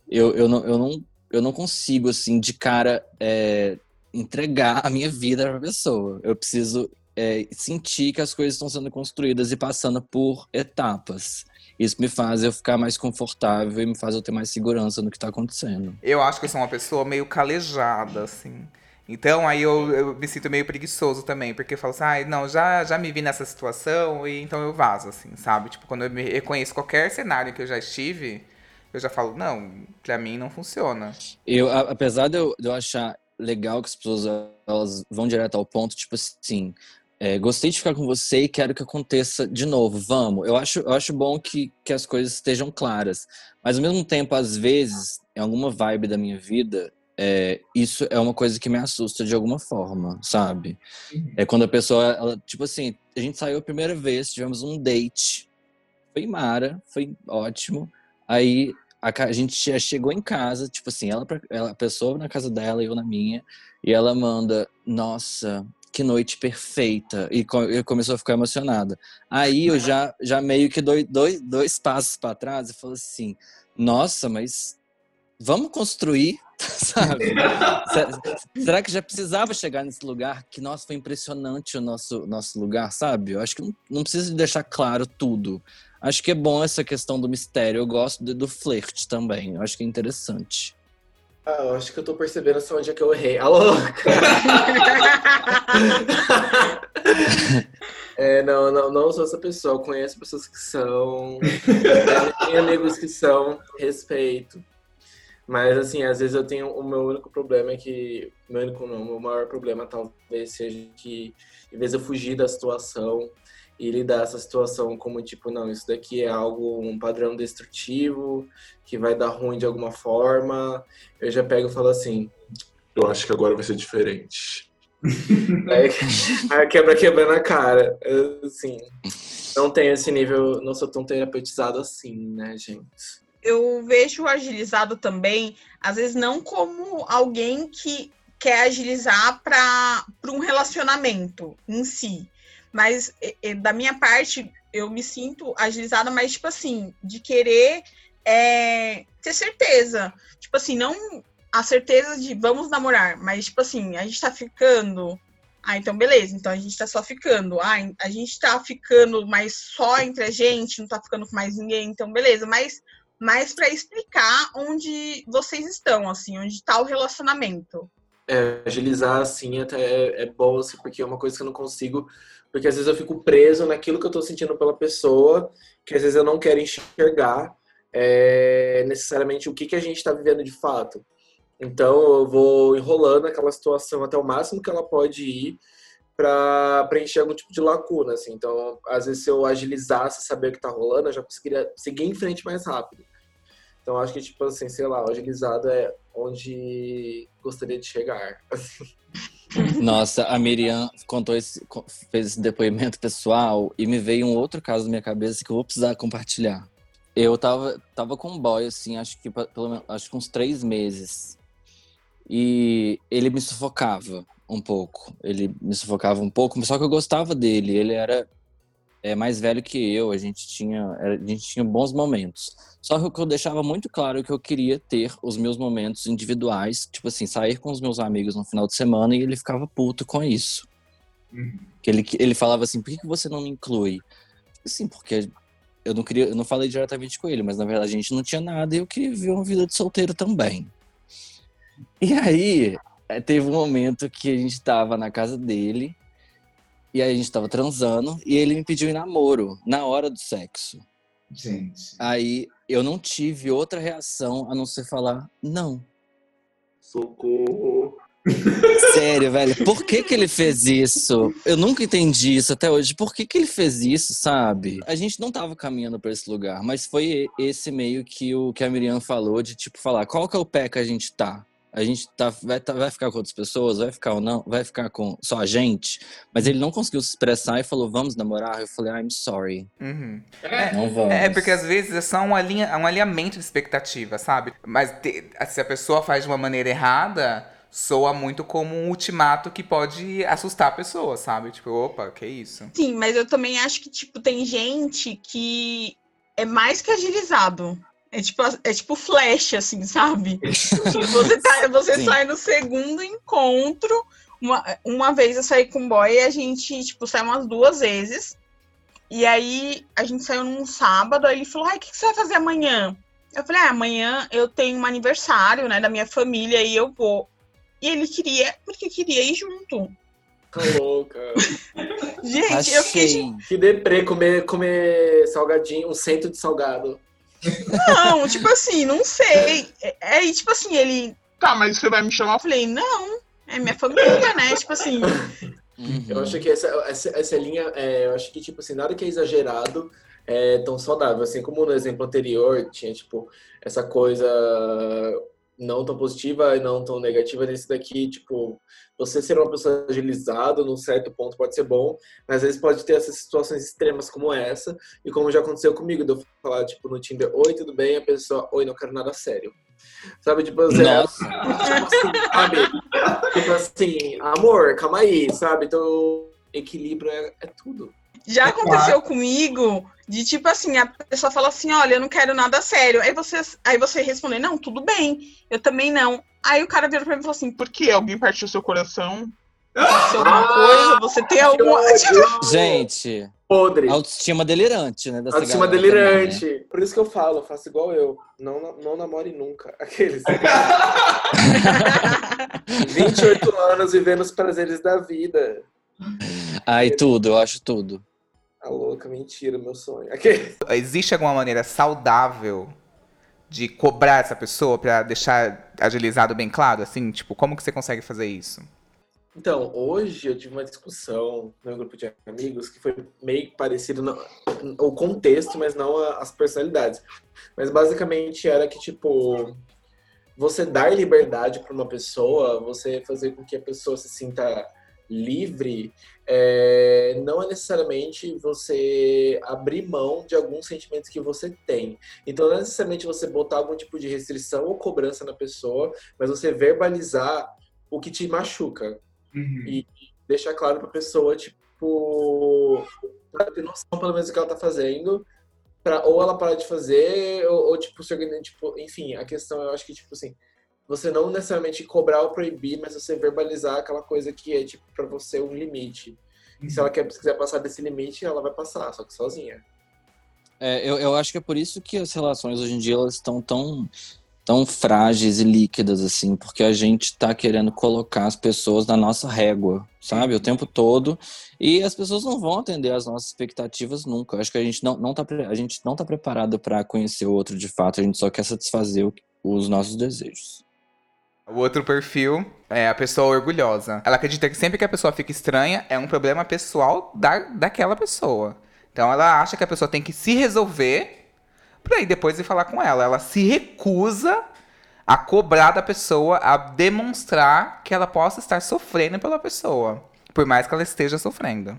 Eu, eu, não, eu, não, eu não consigo, assim, de cara, é, entregar a minha vida pra pessoa. Eu preciso é, sentir que as coisas estão sendo construídas e passando por etapas. Isso me faz eu ficar mais confortável e me faz eu ter mais segurança no que está acontecendo. Eu acho que eu sou uma pessoa meio calejada, assim. Então aí eu, eu me sinto meio preguiçoso também, porque eu falo assim, ah, não, já, já me vi nessa situação e então eu vazo, assim, sabe? Tipo, quando eu me reconheço qualquer cenário que eu já estive, eu já falo, não, pra mim não funciona. Eu, a- apesar de eu, de eu achar legal que as pessoas elas vão direto ao ponto, tipo assim, é, gostei de ficar com você e quero que aconteça de novo, vamos. Eu acho, eu acho bom que, que as coisas estejam claras. Mas ao mesmo tempo, às vezes, em alguma vibe da minha vida, é, isso é uma coisa que me assusta de alguma forma, sabe? É quando a pessoa, ela, tipo assim, a gente saiu a primeira vez, tivemos um date. Foi mara, foi ótimo. Aí a, a gente já chegou em casa, tipo assim, ela, ela, a pessoa na casa dela e eu na minha, e ela manda, nossa, que noite perfeita. E eu começou a ficar emocionada. Aí eu já, já meio que dou dois, dois passos para trás e falo assim, nossa, mas vamos construir, sabe? Se- Será que já precisava chegar nesse lugar? Que, nossa, foi impressionante o nosso, nosso lugar, sabe? Eu acho que não, não precisa de deixar claro tudo. Acho que é bom essa questão do mistério. Eu gosto do, do flerte também. Eu acho que é interessante. Ah, eu acho que eu tô percebendo assim onde é que eu errei. Alô? É, não, não, não sou essa pessoa. Eu conheço pessoas que são. é, Tenho amigos que são. Respeito. Mas, assim, às vezes eu tenho. O meu único problema é que. Meu único não, o maior problema talvez seja que, em vez de eu fugir da situação e lidar essa situação como tipo, não, isso daqui é algo, um padrão destrutivo, que vai dar ruim de alguma forma, eu já pego e falo assim. Eu acho que agora vai ser diferente. Aí, aí quebra quebra na cara. Assim, não tenho esse nível, não sou tão terapeutizado assim, né, gente? eu vejo o agilizado também, às vezes não como alguém que quer agilizar para um relacionamento em si. Mas da minha parte, eu me sinto agilizada, mas tipo assim, de querer é, ter certeza. Tipo assim, não a certeza de vamos namorar, mas tipo assim, a gente tá ficando. Ah, então beleza, então a gente tá só ficando. Ah, a gente tá ficando, mas só entre a gente, não tá ficando com mais ninguém, então beleza, mas mas para explicar onde vocês estão, assim, onde está o relacionamento. É, agilizar assim até é, é bom, assim, porque é uma coisa que eu não consigo. Porque às vezes eu fico preso naquilo que eu tô sentindo pela pessoa, que às vezes eu não quero enxergar é, necessariamente o que, que a gente tá vivendo de fato. Então eu vou enrolando aquela situação até o máximo que ela pode ir para preencher algum tipo de lacuna, assim. Então, às vezes, se eu agilizasse, saber o que tá rolando, eu já conseguiria seguir em frente mais rápido. Então, acho que, tipo assim, sei lá, agilizado é onde gostaria de chegar. Nossa, a Miriam contou esse, fez esse depoimento pessoal e me veio um outro caso na minha cabeça que eu vou precisar compartilhar. Eu tava, tava com um boy, assim, acho que pelo menos acho que uns três meses. E ele me sufocava um pouco. Ele me sufocava um pouco, só que eu gostava dele. Ele era é, mais velho que eu, a gente tinha, a gente tinha bons momentos. Só que o que eu deixava muito claro é que eu queria ter os meus momentos individuais, tipo assim, sair com os meus amigos no final de semana e ele ficava puto com isso. Que ele, ele falava assim, por que, você não me inclui? Assim, porque eu não queria, eu não falei diretamente com ele, mas na verdade a gente não tinha nada e eu queria viver uma vida de solteiro também. E aí, eh, teve um momento que a gente tava na casa dele e aí a gente tava transando e ele me pediu em namoro na hora do sexo. Gente. Aí eu não tive outra reação a não ser falar não. Socorro. Sério, velho. Por que que ele fez isso? Eu nunca entendi isso até hoje. Por que que ele fez isso, sabe? A gente não tava caminhando pra esse lugar, mas foi esse meio que o que a Miriam falou de tipo falar, qual que é o pé que a gente tá? A gente tá vai, tá- vai ficar com outras pessoas, vai ficar ou não, vai ficar com só a gente, mas ele não conseguiu se expressar e falou, vamos namorar? Eu falei, I'm sorry. Uhum. Não vamos. É, porque às vezes é só um, alinha, um alinhamento de expectativa, sabe? Mas te- se a pessoa faz de uma maneira errada, soa muito como um ultimato que pode assustar a pessoa, sabe? Tipo, opa, que isso? Sim, mas eu também acho que, tipo, tem gente que é mais que agilizado. É tipo, é tipo flash, assim, sabe? Você, tá, você sai no segundo encontro. Uma, uma vez eu saí com um boy e a gente, tipo, saiu umas duas vezes. E aí a gente saiu num sábado, aí ele falou, ai, o que, que você vai fazer amanhã? Eu falei, ah, amanhã eu tenho um aniversário, né, da minha família e eu vou. E ele queria, porque queria ir junto. Tá louca. Gente, eu fiquei, Achei. Que deprê comer, comer salgadinho, um centro de salgado. Não, tipo assim, não sei. É, é tipo assim, ele. Tá, mas você vai me chamar. Eu falei, não, é minha família, né? Tipo assim. Eu acho que essa, essa, essa linha, é, eu acho que, tipo assim, nada que é exagerado é tão saudável. Assim como no exemplo anterior, tinha, tipo, essa coisa não tão positiva e não tão negativa nesse daqui, tipo, você ser uma pessoa agilizada num certo ponto pode ser bom, mas às vezes pode ter essas situações extremas como essa, e como já aconteceu comigo, de eu falar, tipo, no Tinder, oi, tudo bem? A pessoa, oi, não quero nada sério. Sabe, tipo, você, Nossa. tipo assim, sabe? Tipo assim, amor, calma aí, sabe? Então, equilíbrio é, é tudo. Já aconteceu comigo de tipo assim, a pessoa fala assim, olha, eu não quero nada sério. Aí você, aí você responde, não, tudo bem, eu também não. Aí o cara vira pra mim e falou assim, Por que? Alguém partiu seu coração? aconteceu alguma coisa, você tem alguma. Gente, Podre. autoestima delirante, né? Dessa Autoestima galera também, né? delirante. Por isso que eu falo, faça igual eu. Não, não namore nunca. Aqueles. 28 anos vivendo os prazeres da vida. Ai, tudo, eu acho tudo. A louca, mentira, meu sonho. Existe alguma maneira saudável de cobrar essa pessoa pra deixar agilizado bem claro? Assim, tipo, como que você consegue fazer isso? Então, hoje eu tive uma discussão no meu grupo de amigos que foi meio parecido no, o contexto, mas não a- as personalidades. Mas basicamente era que, tipo, você dar liberdade para uma pessoa, você fazer com que a pessoa se sinta livre, é, não é necessariamente você abrir mão de alguns sentimentos que você tem. Então, não é necessariamente você botar algum tipo de restrição ou cobrança na pessoa, mas você verbalizar o que te machuca e deixar claro pra pessoa, tipo, pra ter noção pelo menos do que ela tá fazendo, pra ou ela parar de fazer, ou, ou, tipo, se organizar, tipo, enfim, a questão eu acho que, tipo assim, você não necessariamente cobrar ou proibir, mas você verbalizar aquela coisa que é, tipo, pra você um limite. E se ela quer, se quiser passar desse limite, ela vai passar, só que sozinha. É, eu, eu acho que é por isso que as relações hoje em dia elas estão tão, tão frágeis e líquidas, assim, porque a gente tá querendo colocar as pessoas na nossa régua, sabe? O tempo todo. E as pessoas não vão atender às nossas expectativas nunca. Eu acho que a gente não, não tá, a gente não tá preparado para conhecer o outro de fato, a gente só quer satisfazer os nossos desejos. O outro perfil é a pessoa orgulhosa. Ela acredita que sempre que a pessoa fica estranha é um problema pessoal da, daquela pessoa. Então ela acha que a pessoa tem que se resolver pra ir depois ir falar com ela. Ela se recusa a cobrar da pessoa, a demonstrar que ela possa estar sofrendo pela pessoa. Por mais que ela esteja sofrendo.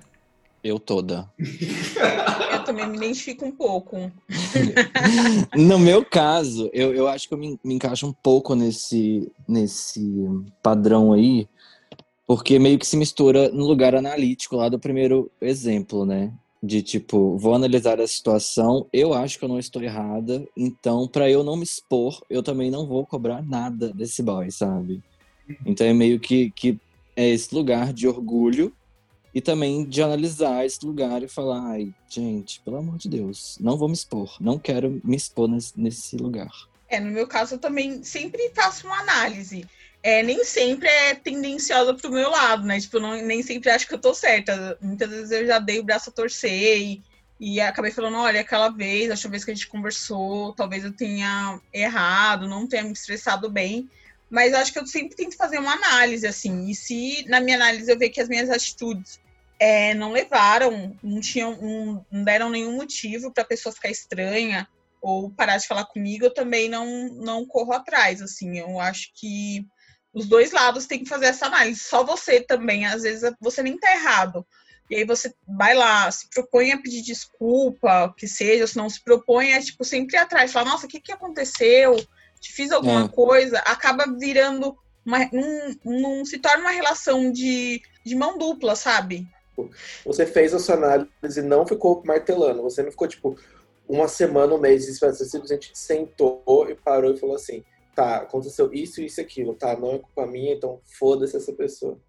Eu toda. Eu também me identifico um pouco. No meu caso, eu, eu acho que eu me, me encaixo um pouco nesse, nesse padrão aí, porque meio que se mistura no lugar analítico lá do primeiro exemplo, né? De tipo, vou analisar a situação, eu acho que eu não estou errada, então pra eu não me expor, eu também não vou cobrar nada desse boy, sabe? Então é meio que, que é esse lugar de orgulho e também de analisar esse lugar e falar, ai, gente, pelo amor de Deus, não vou me expor, não quero me expor nesse, lugar. É, no meu caso, eu também sempre faço uma análise. É, nem sempre é tendenciosa pro meu lado, né? Tipo, não, nem sempre acho que eu tô certa. Muitas vezes eu já dei o braço a torcer e, e acabei falando, olha, aquela vez, a vez que a gente conversou, talvez eu tenha errado, não tenha me expressado bem. Mas acho que eu sempre tento fazer uma análise, assim. E se na minha análise eu ver que as minhas atitudes é, não levaram, não, tinham, não, não deram nenhum motivo para a pessoa ficar estranha ou parar de falar comigo, eu também não, não corro atrás, assim, eu acho que os dois lados têm que fazer essa análise, só você também, às vezes você nem tá errado, e aí você vai lá, se propõe a pedir desculpa, o que seja, se não se propõe a, tipo, sempre atrás, falar, nossa, o que que aconteceu? Te fiz alguma É. coisa? Acaba virando, uma, um, um- se torna uma relação de, de mão dupla, sabe? Você fez a sua análise e não ficou martelando. Você não ficou, tipo, uma semana, um mês, você simplesmente sentou e parou e falou assim: tá, aconteceu isso, isso e aquilo, tá? Não é culpa minha, então foda-se essa pessoa.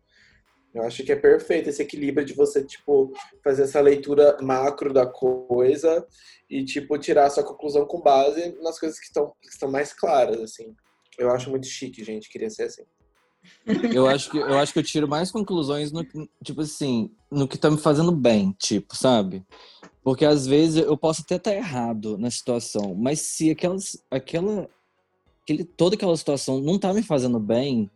Eu acho que é perfeito esse equilíbrio de você, tipo, fazer essa leitura macro da coisa e, tipo, tirar a sua conclusão com base nas coisas que estão, que estão mais claras, assim. Eu acho muito chique, gente, queria ser assim. Eu acho que eu acho que eu tiro mais conclusões no tipo assim, no que tá me fazendo bem, tipo, sabe? Porque às vezes eu posso até estar errado na situação, mas se aquelas, aquela, aquele, toda aquela situação não tá me fazendo bem,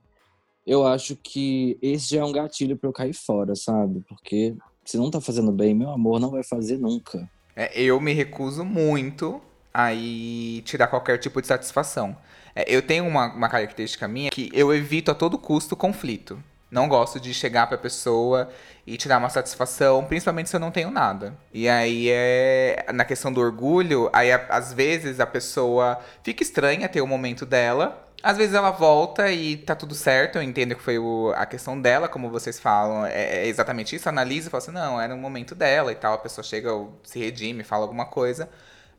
eu acho que esse já é um gatilho para eu cair fora, sabe? Porque se não tá fazendo bem, meu amor não vai fazer nunca. É, eu me recuso muito a ir tirar qualquer tipo de satisfação. É, eu tenho uma, uma característica minha que eu evito a todo custo conflito. Não gosto de chegar pra pessoa e tirar uma satisfação, principalmente se eu não tenho nada. E aí é. Na questão do orgulho, aí às vezes a pessoa fica estranha ter o momento dela. Às vezes ela volta e tá tudo certo, eu entendo que foi o- a questão dela, como vocês falam, é, é exatamente isso, analisa e fala assim, não, era um momento dela e tal, a pessoa chega, se redime, fala alguma coisa.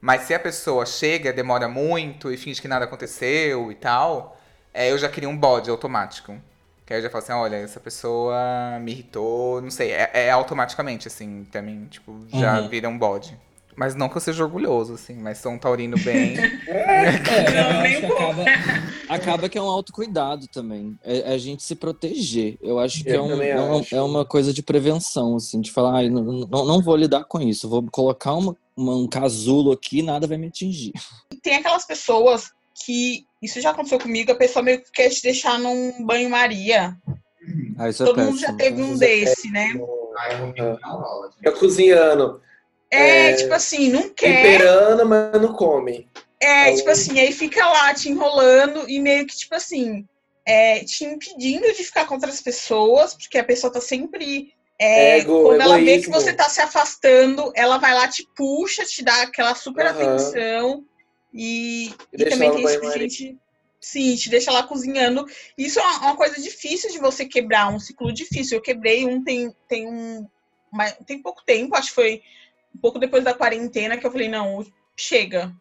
Mas se a pessoa chega, demora muito e finge que nada aconteceu e tal, é, eu já queria um bode automático. Que aí eu já falo assim, olha, essa pessoa me irritou, não sei, é, é automaticamente, assim, também, tipo, já Uhum. vira um bode. Mas não que eu seja orgulhoso, assim, mas sou um taurino bem. É, Não, eu um que pouco. acaba, acaba que é um autocuidado também. É, é a gente se proteger. Eu acho que Eu é, um- é acho. é uma coisa de prevenção, assim, de falar, "Ai, não, não, não vou lidar com isso, vou colocar uma, uma- um casulo aqui e nada vai me atingir. Tem aquelas pessoas que. Isso já aconteceu comigo, a pessoa meio que quer te deixar num banho-maria. Ah, isso é Todo mundo já péssimo. teve um desse, né? Fica cozinhando, É, É, tipo assim, não quer. temperando, mas não come. É, Então- tipo assim, aí fica lá te enrolando e meio que, tipo assim, é, te impedindo de ficar com outras pessoas, porque a pessoa tá sempre. é, Ego, quando ela vê que egoísmo. você tá se afastando, ela vai lá, te puxa, te dá aquela super Aham. atenção. E, E e também tem isso banho-maria. gente. Sim, te deixa lá cozinhando. Isso é uma, uma coisa difícil de você quebrar, um ciclo difícil. Eu quebrei um tem, tem um. tem pouco tempo, acho que foi um pouco depois da quarentena, que eu falei, não, chega,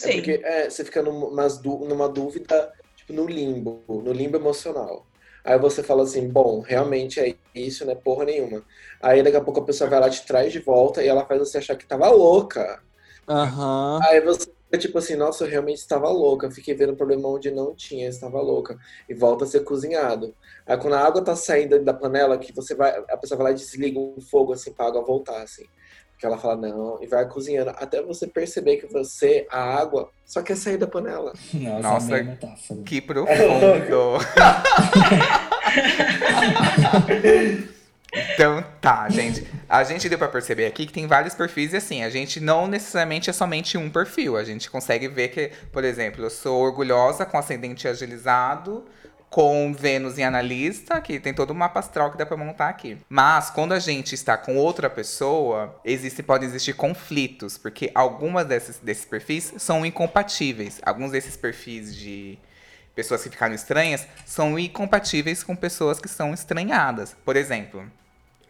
É cansei. porque é, você fica numas dú- numa dúvida, tipo, no limbo, no limbo emocional. Aí você fala assim, bom, realmente é isso, né? Porra nenhuma. Aí daqui a pouco a pessoa vai lá, te traz de volta e ela faz você achar que tava louca. Aham. Aí você fica tipo assim, nossa, eu realmente estava louca. Fiquei vendo um problema onde não tinha, estava louca. E volta a ser cozinhado. Aí quando a água tá saindo da panela, que você vai, a pessoa vai lá e desliga o fogo assim pra água voltar, assim. Porque ela fala, não, e vai cozinhando. Até você perceber que você, a água, só quer sair da panela. Nossa, Nossa, metáfora. Que profundo. então tá, gente. A gente deu pra perceber aqui que tem vários perfis e assim, a gente não necessariamente é somente um perfil. A gente consegue ver que, por exemplo, eu sou orgulhosa com ascendente agilizado, com Vênus em analista, que tem todo o mapa astral que dá pra montar aqui. Mas quando a gente está com outra pessoa, existe, podem existir conflitos, porque algumas desses, desses perfis são incompatíveis. Alguns desses perfis de pessoas que ficaram estranhas são incompatíveis com pessoas que são estranhadas. Por exemplo,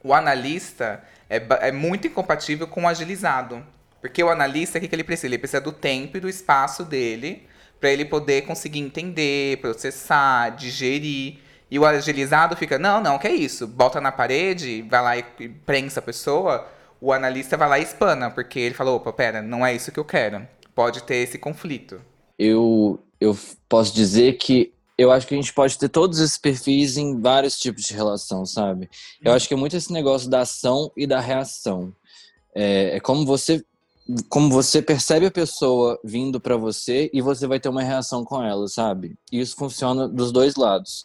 o analista é, é muito incompatível com o agilizado. Porque o analista, o que, que ele precisa? Ele precisa do tempo e do espaço dele para ele poder conseguir entender, processar, digerir. E o agilizado fica, não, não, que é isso? Bota na parede, vai lá e prensa a pessoa. O analista vai lá e espana, porque ele falou, opa, pera, não é isso que eu quero. Pode ter esse conflito. eu, eu posso dizer que eu acho que a gente pode ter todos esses perfis em vários tipos de relação, sabe? Eu acho que é muito esse negócio da ação e da reação. É, é como você como você percebe a pessoa vindo pra você e você vai ter uma reação com ela, sabe? E isso funciona dos dois lados.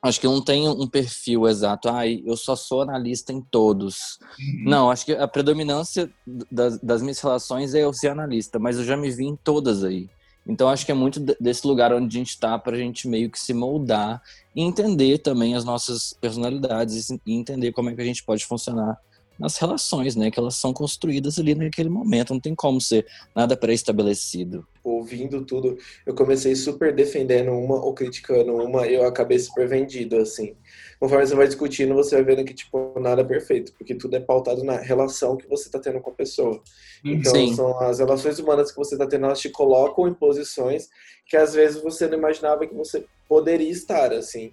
Acho que não tem um perfil exato. Ai, eu só sou analista em todos. Não, acho que a predominância das, das minhas relações é eu ser analista, mas eu já me vi em todas aí. Então acho que é muito de- desse lugar onde a gente tá pra gente meio que se moldar e entender também as nossas personalidades e entender como é que a gente pode funcionar nas relações, né? Que elas são construídas ali naquele momento, não tem como ser nada pré-estabelecido. Ouvindo tudo, eu comecei super defendendo uma ou criticando uma, e eu acabei super vendido, assim. Conforme você vai discutindo, você vai vendo que, tipo, nada é perfeito, porque tudo é pautado na relação que você tá tendo com a pessoa. Então, Sim. são as relações humanas que você tá tendo, elas te colocam em posições que às vezes você não imaginava que você poderia estar, assim.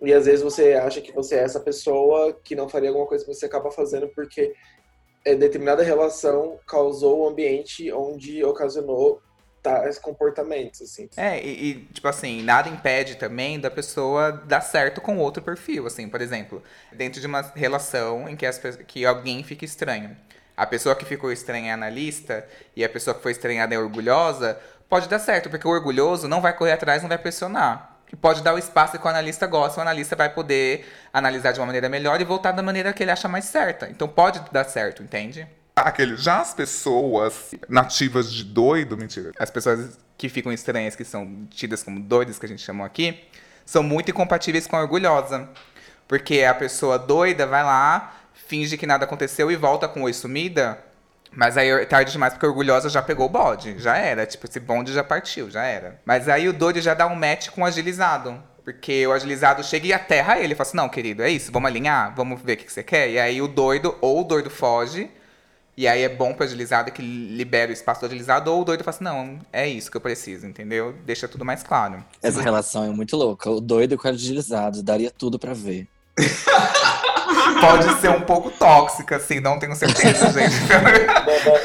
E às vezes você acha que você é essa pessoa que não faria alguma coisa que você acaba fazendo porque é, determinada relação causou o ambiente onde ocasionou tais comportamentos, assim. É, e, e, tipo assim, nada impede também da pessoa dar certo com outro perfil, assim, por exemplo, dentro de uma relação em que, as, que alguém fica estranho. A pessoa que ficou estranha é analista e a pessoa que foi estranhada é orgulhosa, pode dar certo, porque o orgulhoso não vai correr atrás, não vai pressionar. Que pode dar o espaço que o analista gosta, o analista vai poder analisar de uma maneira melhor e voltar da maneira que ele acha mais certa. Então pode dar certo, entende? Aquele, já as pessoas nativas de doido, mentira. As pessoas que ficam estranhas, que são tidas como doidas, que a gente chamou aqui, são muito incompatíveis com a orgulhosa. Porque a pessoa doida vai lá, finge que nada aconteceu e volta com oi sumida. Mas aí é tarde demais, porque a orgulhosa já pegou o bode. Já era. Tipo, esse bonde já partiu, já era. Mas aí o doido já dá um match com o agilizado. Porque o agilizado chega e aterra ele. Fala assim, não, querido, é isso, vamos alinhar, vamos ver o que, você quer. E aí o doido, ou o doido foge, e aí é bom pro agilizado que libera o espaço do agilizado, ou o doido fala assim, não, é isso que eu preciso, entendeu? Deixa tudo mais claro. Essa relação é muito louca. O doido com o agilizado, daria tudo pra ver. Pode ser um pouco tóxica, assim, não tenho certeza, gente.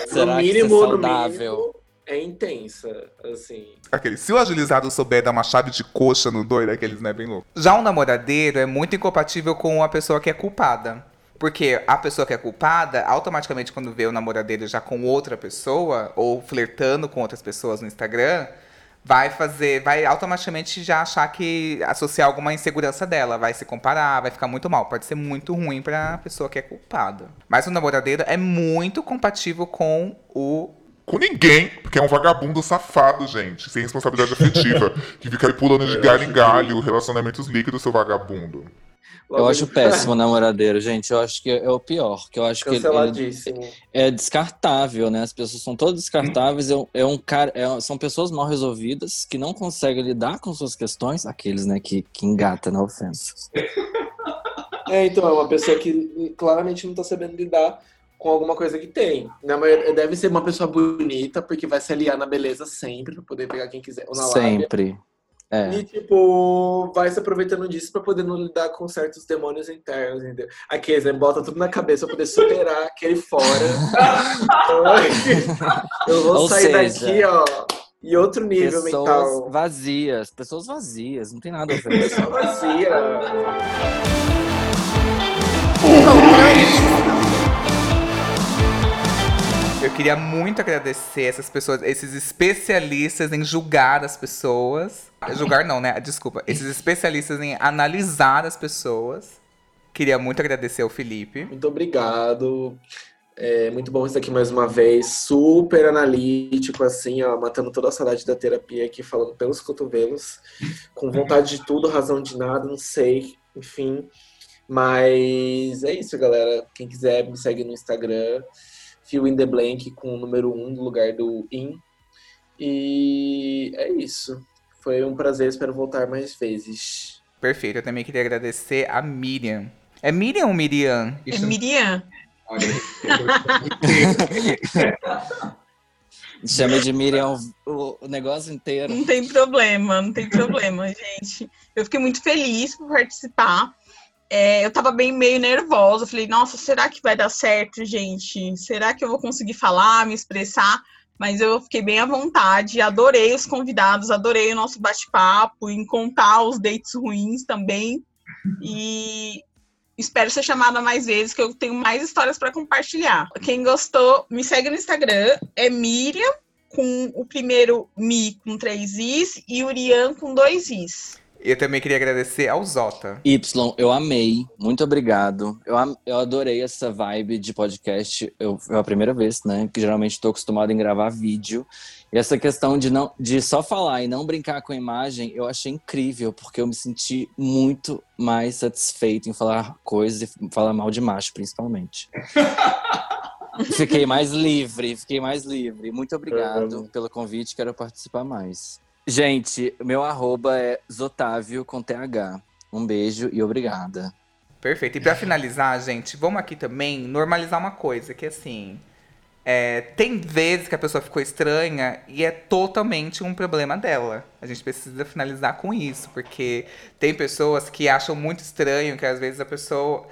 Será no que mínimo, isso é no saudável? mínimo, é intensa, assim. Aquele, se o agilizado souber dar uma chave de coxa no doido, aqueles, né, bem louco. Já um namoradeiro é muito incompatível com a pessoa que é culpada. Porque a pessoa que é culpada, automaticamente, quando vê o namoradeiro já com outra pessoa, ou flertando com outras pessoas no Instagram, vai fazer, vai automaticamente já achar que associar alguma insegurança dela, vai se comparar, vai ficar muito mal. Pode ser muito ruim pra pessoa que é culpada. Mas o namoradeiro é muito compatível com o Com ninguém, porque é um vagabundo safado, gente, sem responsabilidade afetiva, que fica aí pulando de galho em galho, relacionamentos líquidos, seu vagabundo. Eu acho péssimo o namoradeiro, gente. Eu acho que é o pior. Que eu acho que ele, é descartável, né? As pessoas são todas descartáveis. É, é um cara, é- são pessoas mal resolvidas que não conseguem lidar com suas questões. Aqueles, né, que, que engata na ofensa. É, então, é uma pessoa que claramente não tá sabendo lidar com alguma coisa que tem. Na maioria- deve ser uma pessoa bonita, porque vai se aliar na beleza sempre, pra poder pegar quem quiser. Ou na lábia. É. E, tipo, vai se aproveitando disso pra poder não lidar com certos demônios internos, entendeu? Aqueles, né? Bota tudo na cabeça pra poder superar aquele fora. Eu vou Ou sair seja, daqui, ó, em outro nível Pessoas mental. vazias. Pessoas vazias. Não tem nada a ver. Só vazia. Eu queria muito agradecer essas pessoas, esses especialistas em julgar as pessoas. Julgar não, né? Desculpa. Esses especialistas em analisar as pessoas. Queria muito agradecer ao Felipe. Muito obrigado. É muito bom estar aqui mais uma vez. Super analítico, assim, ó, matando toda a saudade da terapia aqui, falando pelos cotovelos. Com vontade de tudo, razão de nada, não sei. Enfim. Mas é isso, galera. Quem quiser me segue no Instagram. Fio in the Blank com o número 1 um no lugar do in. E é isso. Foi um prazer, espero voltar mais vezes. Perfeito. Eu também queria agradecer a Miriam. É Miriam ou Miriam? É Miriam? Chama de Miriam o, o negócio inteiro. Não tem problema, não tem problema, gente. Eu fiquei muito feliz por participar. É, eu tava bem meio nervosa. Falei, nossa, será que vai dar certo, gente? Será que eu vou conseguir falar, me expressar? Mas eu fiquei bem à vontade. Adorei os convidados, adorei o nosso bate-papo, em contar os dates ruins também. E espero ser chamada mais vezes, que eu tenho mais histórias para compartilhar. Quem gostou, me segue no Instagram, é Miriam com o primeiro Mi com três Is e Urian com dois Is. Eu também queria agradecer ao Zota. Y, eu amei. Muito obrigado. Eu, am- eu adorei essa vibe de podcast. Eu, é a primeira vez, né? Que geralmente estou acostumado em gravar vídeo. E essa questão de, não, de só falar e não brincar com a imagem, eu achei incrível, porque eu me senti muito mais satisfeito em falar coisas e falar mal de macho, principalmente. fiquei mais livre, fiquei mais livre. Muito obrigado pelo convite, quero participar mais. Gente, meu arroba é Zotávio com TH. Um beijo e obrigada. Perfeito. E pra finalizar, gente, vamos aqui também normalizar uma coisa, que assim. é, tem vezes que a pessoa ficou estranha e é totalmente um problema dela. A gente precisa finalizar com isso, porque tem pessoas que acham muito estranho, que às vezes a pessoa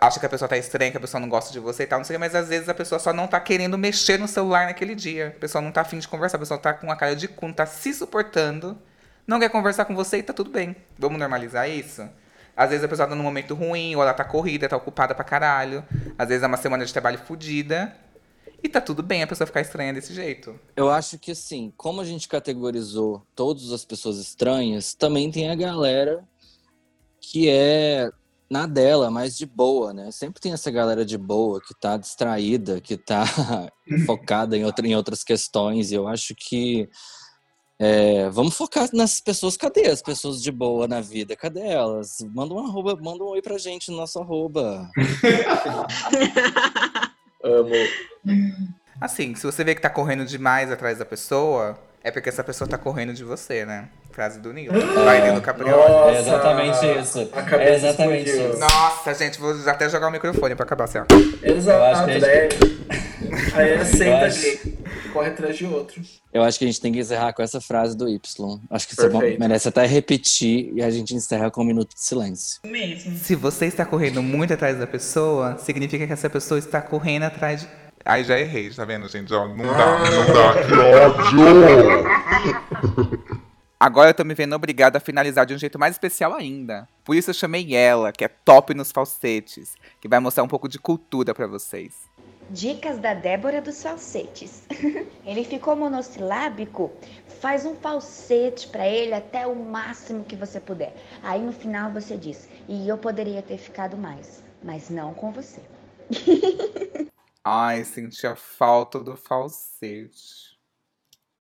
acha que a pessoa tá estranha, que a pessoa não gosta de você e tal, não sei, mas às vezes a pessoa só não tá querendo mexer no celular naquele dia. A pessoa não tá afim de conversar, a pessoa tá com uma cara de cu, tá se suportando, não quer conversar com você e tá tudo bem. Vamos normalizar isso? Às vezes a pessoa tá num momento ruim, ou ela tá corrida, tá ocupada pra caralho. Às vezes é uma semana de trabalho fodida. E tá tudo bem a pessoa ficar estranha desse jeito. Eu acho que assim, como a gente categorizou todas as pessoas estranhas, também tem a galera que é na dela, mais de boa, né? Sempre tem essa galera de boa que tá distraída, que tá focada em, outra, em outras questões. E eu acho que é, vamos focar nessas pessoas. Cadê as pessoas de boa na vida? Cadê elas? Manda um arroba, manda um oi pra gente no nosso arroba. Amo. Assim, se você vê que tá correndo demais atrás da pessoa, é porque essa pessoa tá correndo de você, né? Frase do Nilton. Vai dentro do Caprioli. Nossa, É exatamente isso. É exatamente explodiu. isso. Nossa, gente, vou até jogar o microfone pra acabar assim, ó. Exato, Eu acho que a né? Aí é senta acho- ali, corre atrás de outro. Eu acho que a gente tem que encerrar com essa frase do Y. Acho que você Perfeito. merece até repetir e a gente encerra com um minuto de silêncio. Mesmo. Se você está correndo muito atrás da pessoa, significa que essa pessoa está correndo atrás de. Ai, já errei, tá vendo, gente? Ó, não dá, não dá. Que ódio! Agora eu tô me vendo obrigada a finalizar de um jeito mais especial ainda. Por isso eu chamei ela, que é top nos falsetes, que vai mostrar um pouco de cultura pra vocês. Dicas da Débora dos falsetes. ele ficou monossilábico? Faz um falsete pra ele até o máximo que você puder. Aí no final você diz: "E eu poderia ter ficado mais, mas não com você". Ai, senti a falta do falsete.